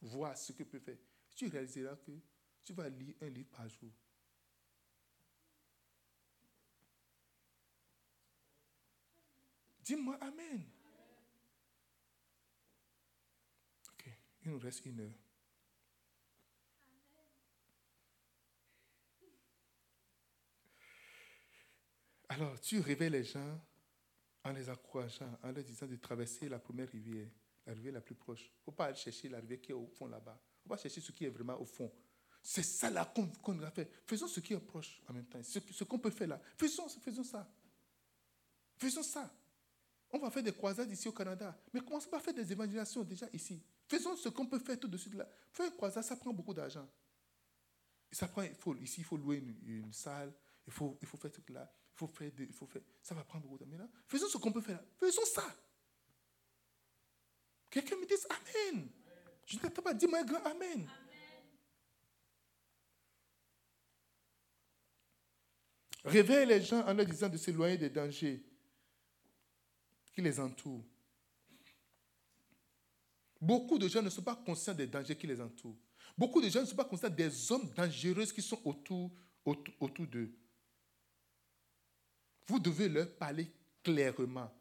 voir ce que je peux faire. Tu réaliseras que tu vas lire un livre par jour. Dis-moi Amen. Ok, il nous reste une heure. Alors, tu réveilles les gens en les encourageant, en leur disant de traverser la première rivière, la rivière la plus proche. Il ne faut pas aller chercher la rivière qui est au fond là-bas. Il ne faut pas chercher ce qui est vraiment au fond. C'est ça là qu'on va faire. Faisons ce qui est proche en même temps. Ce, qu'on peut faire là. Faisons, faisons ça. Faisons ça. On va faire des croisades ici au Canada. Mais commençons pas à faire des évangélisations déjà ici. Faisons ce qu'on peut faire tout de suite là. Faire une croisade, ça prend beaucoup d'argent. Ça prend, il faut, ici, il faut louer une, salle. Il faut, il faut faire tout là. Il faut faire, il faut faire. Ça va prendre beaucoup d'argent. Faisons ce qu'on peut faire là. Faisons ça. Quelqu'un me dise Amen. Je ne t'ai pas dit, moi, grand Amen. Réveille les gens en leur disant de s'éloigner des dangers les entourent. Beaucoup de gens ne sont pas conscients des dangers qui les entourent. Beaucoup de gens ne sont pas conscients des hommes dangereux qui sont autour, autour d'eux. Vous devez leur parler clairement.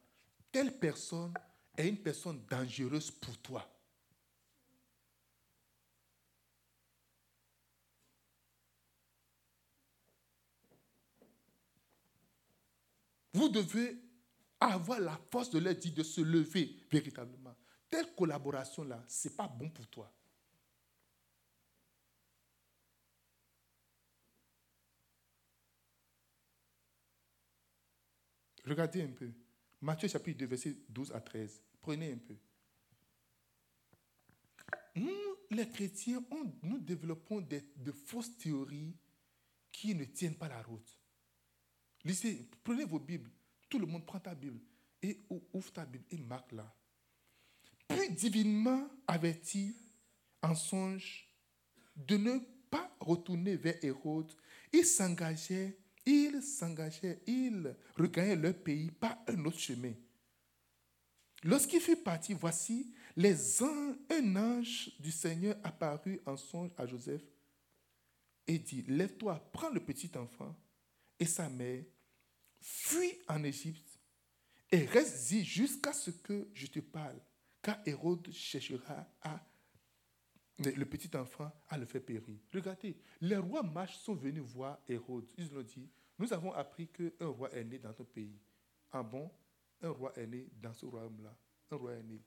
Telle personne est une personne dangereuse pour toi. Vous devez avoir la force de leur dire de se lever véritablement. Telle collaboration-là, ce n'est pas bon pour toi. Regardez un peu. Matthieu chapitre 2, verset 12 à 13. Prenez un peu. Nous, les chrétiens, nous développons de fausses théories qui ne tiennent pas la route. Lisez, prenez vos Bibles. Tout le monde prend ta Bible et ouvre ta Bible et marque là. Puis divinement averti en songe de ne pas retourner vers Hérode, ils s'engageaient, ils s'engageaient, ils regagnaient leur pays par un autre chemin. Lorsqu'il fut parti, voici, les un ange du Seigneur apparut en songe à Joseph et dit, lève-toi, prends le petit enfant et sa mère, fuis en Égypte et reste-y jusqu'à ce que je te parle, car Hérode cherchera à le petit enfant à le faire périr. Regardez, les rois mages sont venus voir Hérode. Ils ont dit, nous avons appris qu'un roi est né dans ton pays. Ah bon? Un roi est né dans ce royaume-là. Un roi est né.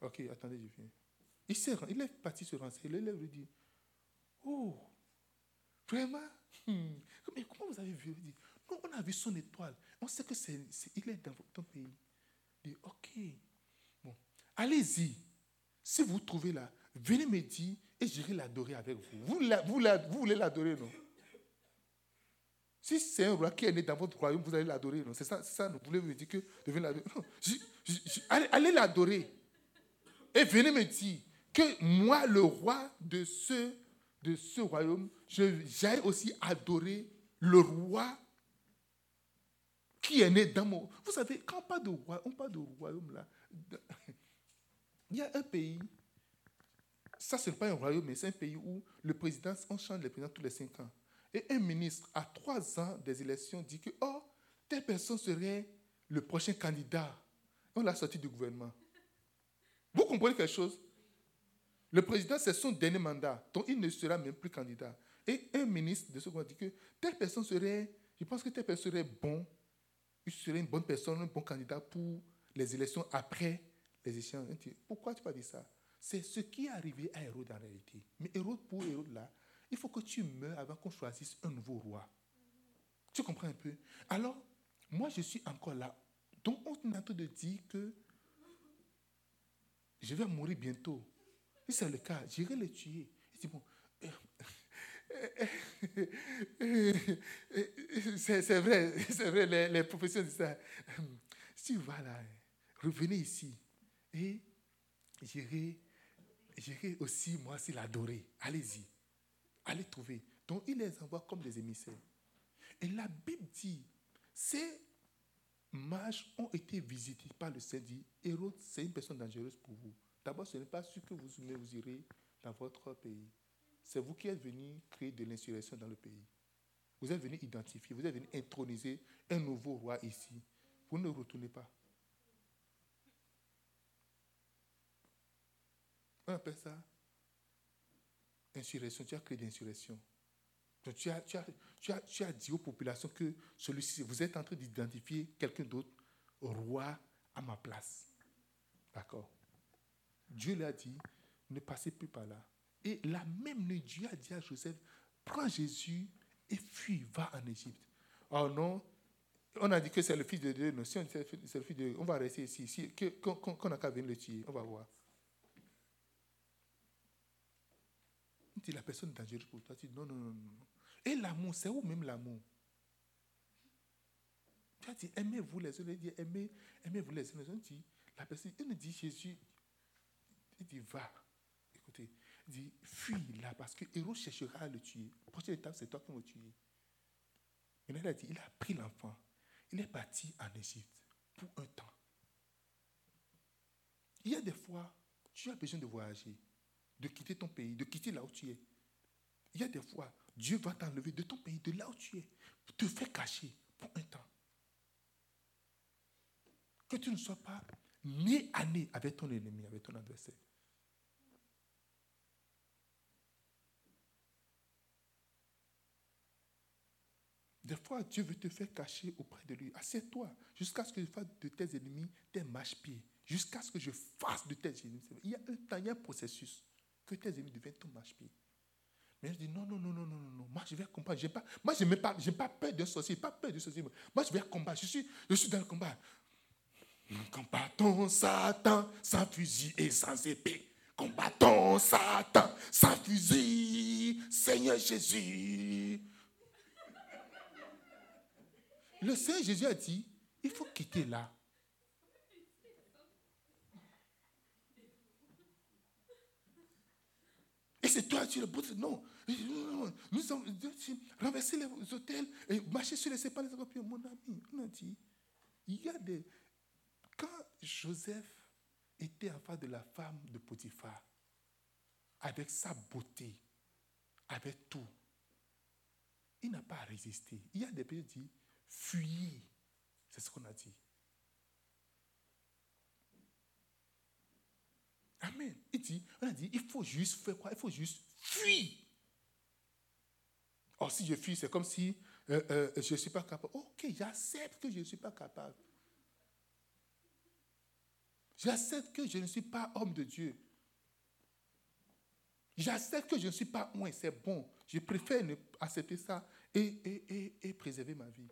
Ok, attendez, je viens. Il, est, il est parti se renseigner. L'élève lui dit, oh, vraiment? Hmm. Mais comment vous avez vu non, on a vu son étoile. On sait que c'est, il est dans ton pays. Il dit, ok, bon, allez-y. Si vous trouvez là, venez me dire et j'irai l'adorer avec vous. Vous, vous, vous voulez l'adorer, non? Si c'est un roi qui est né dans votre royaume, vous allez l'adorer, non? C'est ça, ça, vous voulez me dire que de venir l'adorer? Allez, allez l'adorer. Et venez me dire que moi, le roi de ce, de ce royaume, j'aille aussi adorer le roi qui est né dans mon... Vous savez, quand on parle de roi, on parle de royaume là. Il y a un pays, ça ce n'est pas un royaume, mais c'est un pays où le président, on change le président tous les cinq ans. Et un ministre, à trois ans des élections, dit que, oh, telle personne serait le prochain candidat. On l'a sorti du gouvernement. Vous comprenez quelque chose? Le président, c'est son dernier mandat, donc il ne sera même plus candidat. Et un ministre de ce qu'on dit que telle personne serait, je pense que telle personne serait bon, il serait une bonne personne, un bon candidat pour les élections après les échanges. Pourquoi tu pas dit ça? C'est ce qui est arrivé à Hérode en réalité. Mais Hérode, pour Hérode là, il faut que tu meurs avant qu'on choisisse un nouveau roi. Tu comprends un peu? Alors, moi je suis encore là. Donc on est en train de dire que je vais mourir bientôt. Si c'est le cas, j'irai le tuer. Il dit, bon, c'est vrai, c'est vrai, les, les professeurs disent ça. Si tu vas là, revenez ici et j'irai, j'irai aussi, moi aussi, l'adorer. Allez-y, allez trouver. Donc, il les envoie comme des émissaires. Et la Bible dit, ces mages ont été visités par le Seigneur. Hérode, c'est une personne dangereuse pour vous. D'abord, ce n'est pas sûr que vous, vous irez dans votre pays. C'est vous qui êtes venu créer de l'insurrection dans le pays. Vous êtes venu identifier, vous êtes venu introniser un nouveau roi ici. Vous ne retournez pas. On appelle ça insurrection. Tu as créé l'insurrection. Donc tu as, tu, as, tu, as, tu as dit aux populations que celui-ci, vous êtes en train d'identifier quelqu'un d'autre, roi à ma place. D'accord Dieu l'a dit, ne passez plus par là. Et la même nuit, Dieu a dit à Joseph, prends Jésus et fuis, va en Égypte. Oh non, on a dit que c'est le fils de Dieu. Non, si on c'est le fils de Dieu, on va rester ici. Qu'on n'a qu'à venir le tuer, on va voir. On dit la personne est dangereuse pour toi. Tu dis non, non, non, non. Et l'amour, c'est où même l'amour? Tu as dit aimez-vous les autres. Aimez, aimez-vous les uns les autres. La personne, il nous dit Jésus, il dit va. Dit fuis là parce que Héros cherchera à le tuer. Prochaine étape, c'est toi qui le tuer. il a dit il a pris l'enfant. Il est parti en Égypte pour un temps. Il y a des fois, tu as besoin de voyager de quitter ton pays, de quitter là où tu es. Il y a des fois, Dieu va t'enlever de ton pays, de là où tu es, pour te faire cacher pour un temps. Que tu ne sois pas né à nez avec ton ennemi, avec ton adversaire. Des fois, Dieu veut te faire cacher auprès de lui. Assieds-toi jusqu'à ce que je fasse de tes ennemis tes marche-pieds. Jusqu'à ce que je fasse de tes ennemis. Il y a un processus que tes ennemis deviennent ton marche-pied. Mais je dis non, non, non, non, non, non, Moi, je vais combattre. Pas, moi, je n'ai pas, pas peur d'un sorcier, pas peur de sorcier. Moi, je vais combattre. Je suis, je suis dans le combat. Nous combattons Satan sans fusil et sans épée. Combattons Satan sans fusil, Seigneur Jésus. Le Seigneur Jésus a dit, il faut quitter là. Et c'est toi, tu le bout. Non. Nous sommes renverser les hôtels et marcher sur les séparés. Mon ami, on a dit, il y a des. Quand Joseph était en face de la femme de Potiphar, avec sa beauté, avec tout, il n'a pas résisté. Il y a des pays qui disent, fuyez. C'est ce qu'on a dit. il dit, on a dit, il faut juste faire quoi? Il faut juste fuir. Or, si je fuis, c'est comme si euh, euh, je ne suis pas capable. Ok, j'accepte que je ne suis pas capable. J'accepte que je ne suis pas homme de Dieu. J'accepte que je ne suis pas moins, c'est bon. Je préfère accepter ça et, et, et, préserver ma vie.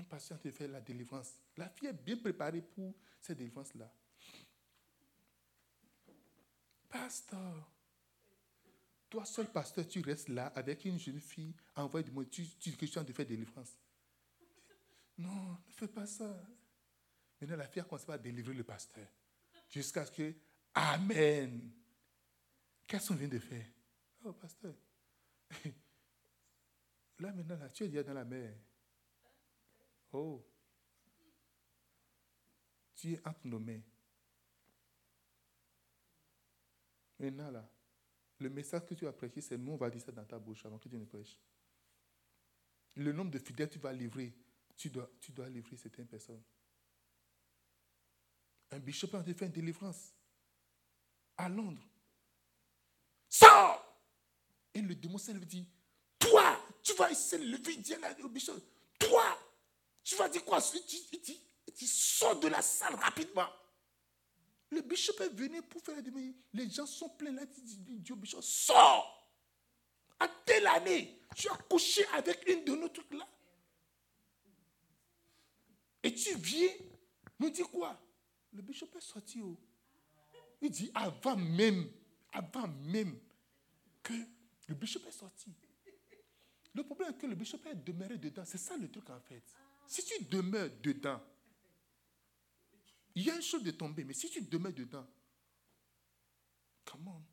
Un patient te fait la délivrance. La fille est bien préparée pour cette délivrance-là. Pasteur, toi seul pasteur, tu restes là avec une jeune fille envoyée du monde, tu, tu es de faire délivrance. Non, ne fais pas ça. Maintenant, la fille a commencé à délivrer le pasteur. Jusqu'à ce que, Amen. Qu'est-ce qu'on vient de faire? Oh, pasteur. Là, maintenant, là, tu es déjà dans la mer. Oh. Tu es entre nos. Maintenant, là, le message que tu as prêché, c'est nous, on va dire ça dans ta bouche avant que tu ne prêches. Le nombre de fidèles que tu vas livrer, tu dois, tu dois livrer certaines personnes. Un bishop a fait une délivrance à Londres. Sors Et le démon lui dit Toi, tu vas essayer de lever, dire au bishop Toi, tu vas dire quoi Il dit, il Sors de la salle rapidement. Le bishop est venu pour faire la délivrance. Les gens sont pleins là. Au bishop Sors À telle année, tu as couché avec une de nos trucs là. Et tu viens nous dire quoi? Le bishop est sorti. Oh. Il dit avant même, avant même que le bishop est sorti. Le problème est que le bishop est demeuré dedans. C'est ça le truc en fait. Si tu demeures dedans, il y a une chose de tomber, mais si tu demeures dedans, comment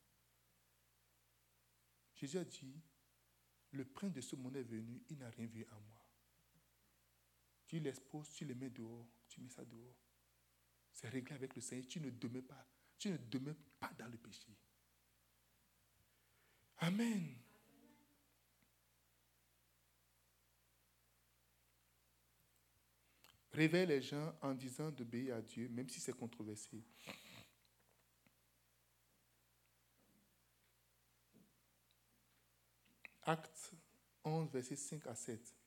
Jésus a dit, le prince de ce monde est venu, il n'a rien vu en moi. Tu l'exposes, tu le mets dehors, tu mets ça dehors. C'est réglé avec le Seigneur. Tu ne demeures pas. Tu ne demeures pas dans le péché. Amen. Réveille les gens en disant d'obéir à Dieu, même si c'est controversé. Acte 11, verset 5 à 7.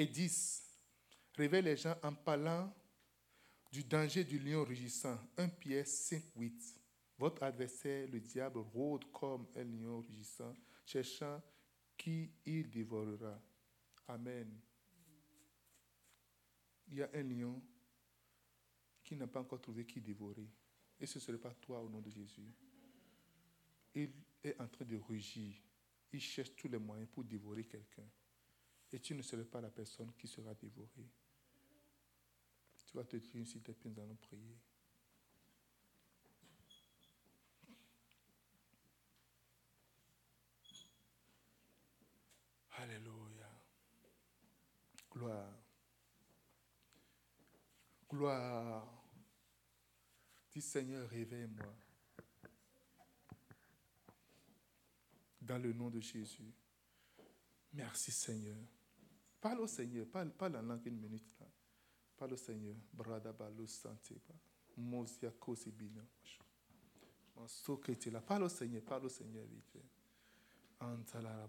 et 10 révèle les gens en parlant du danger du lion rugissant. 1 Pierre 5, 8. Votre adversaire, le diable, rôde comme un lion rugissant, cherchant qui il dévorera. Amen. Il y a un lion qui n'a pas encore trouvé qui dévorer. Et ce ne serait pas toi au nom de Jésus. Il est en train de rugir. Il cherche tous les moyens pour dévorer quelqu'un. Et tu ne seras pas la personne qui sera dévorée. Tu vas te dire si tes nous allons prier. Alléluia. Gloire. Gloire. Dis Seigneur, réveille-moi. Dans le nom de Jésus. Merci Seigneur. Parle au Seigneur, parle, parle en langue une minute. Là. Parle au Seigneur. Parle au Seigneur, parle au Seigneur vite. Antala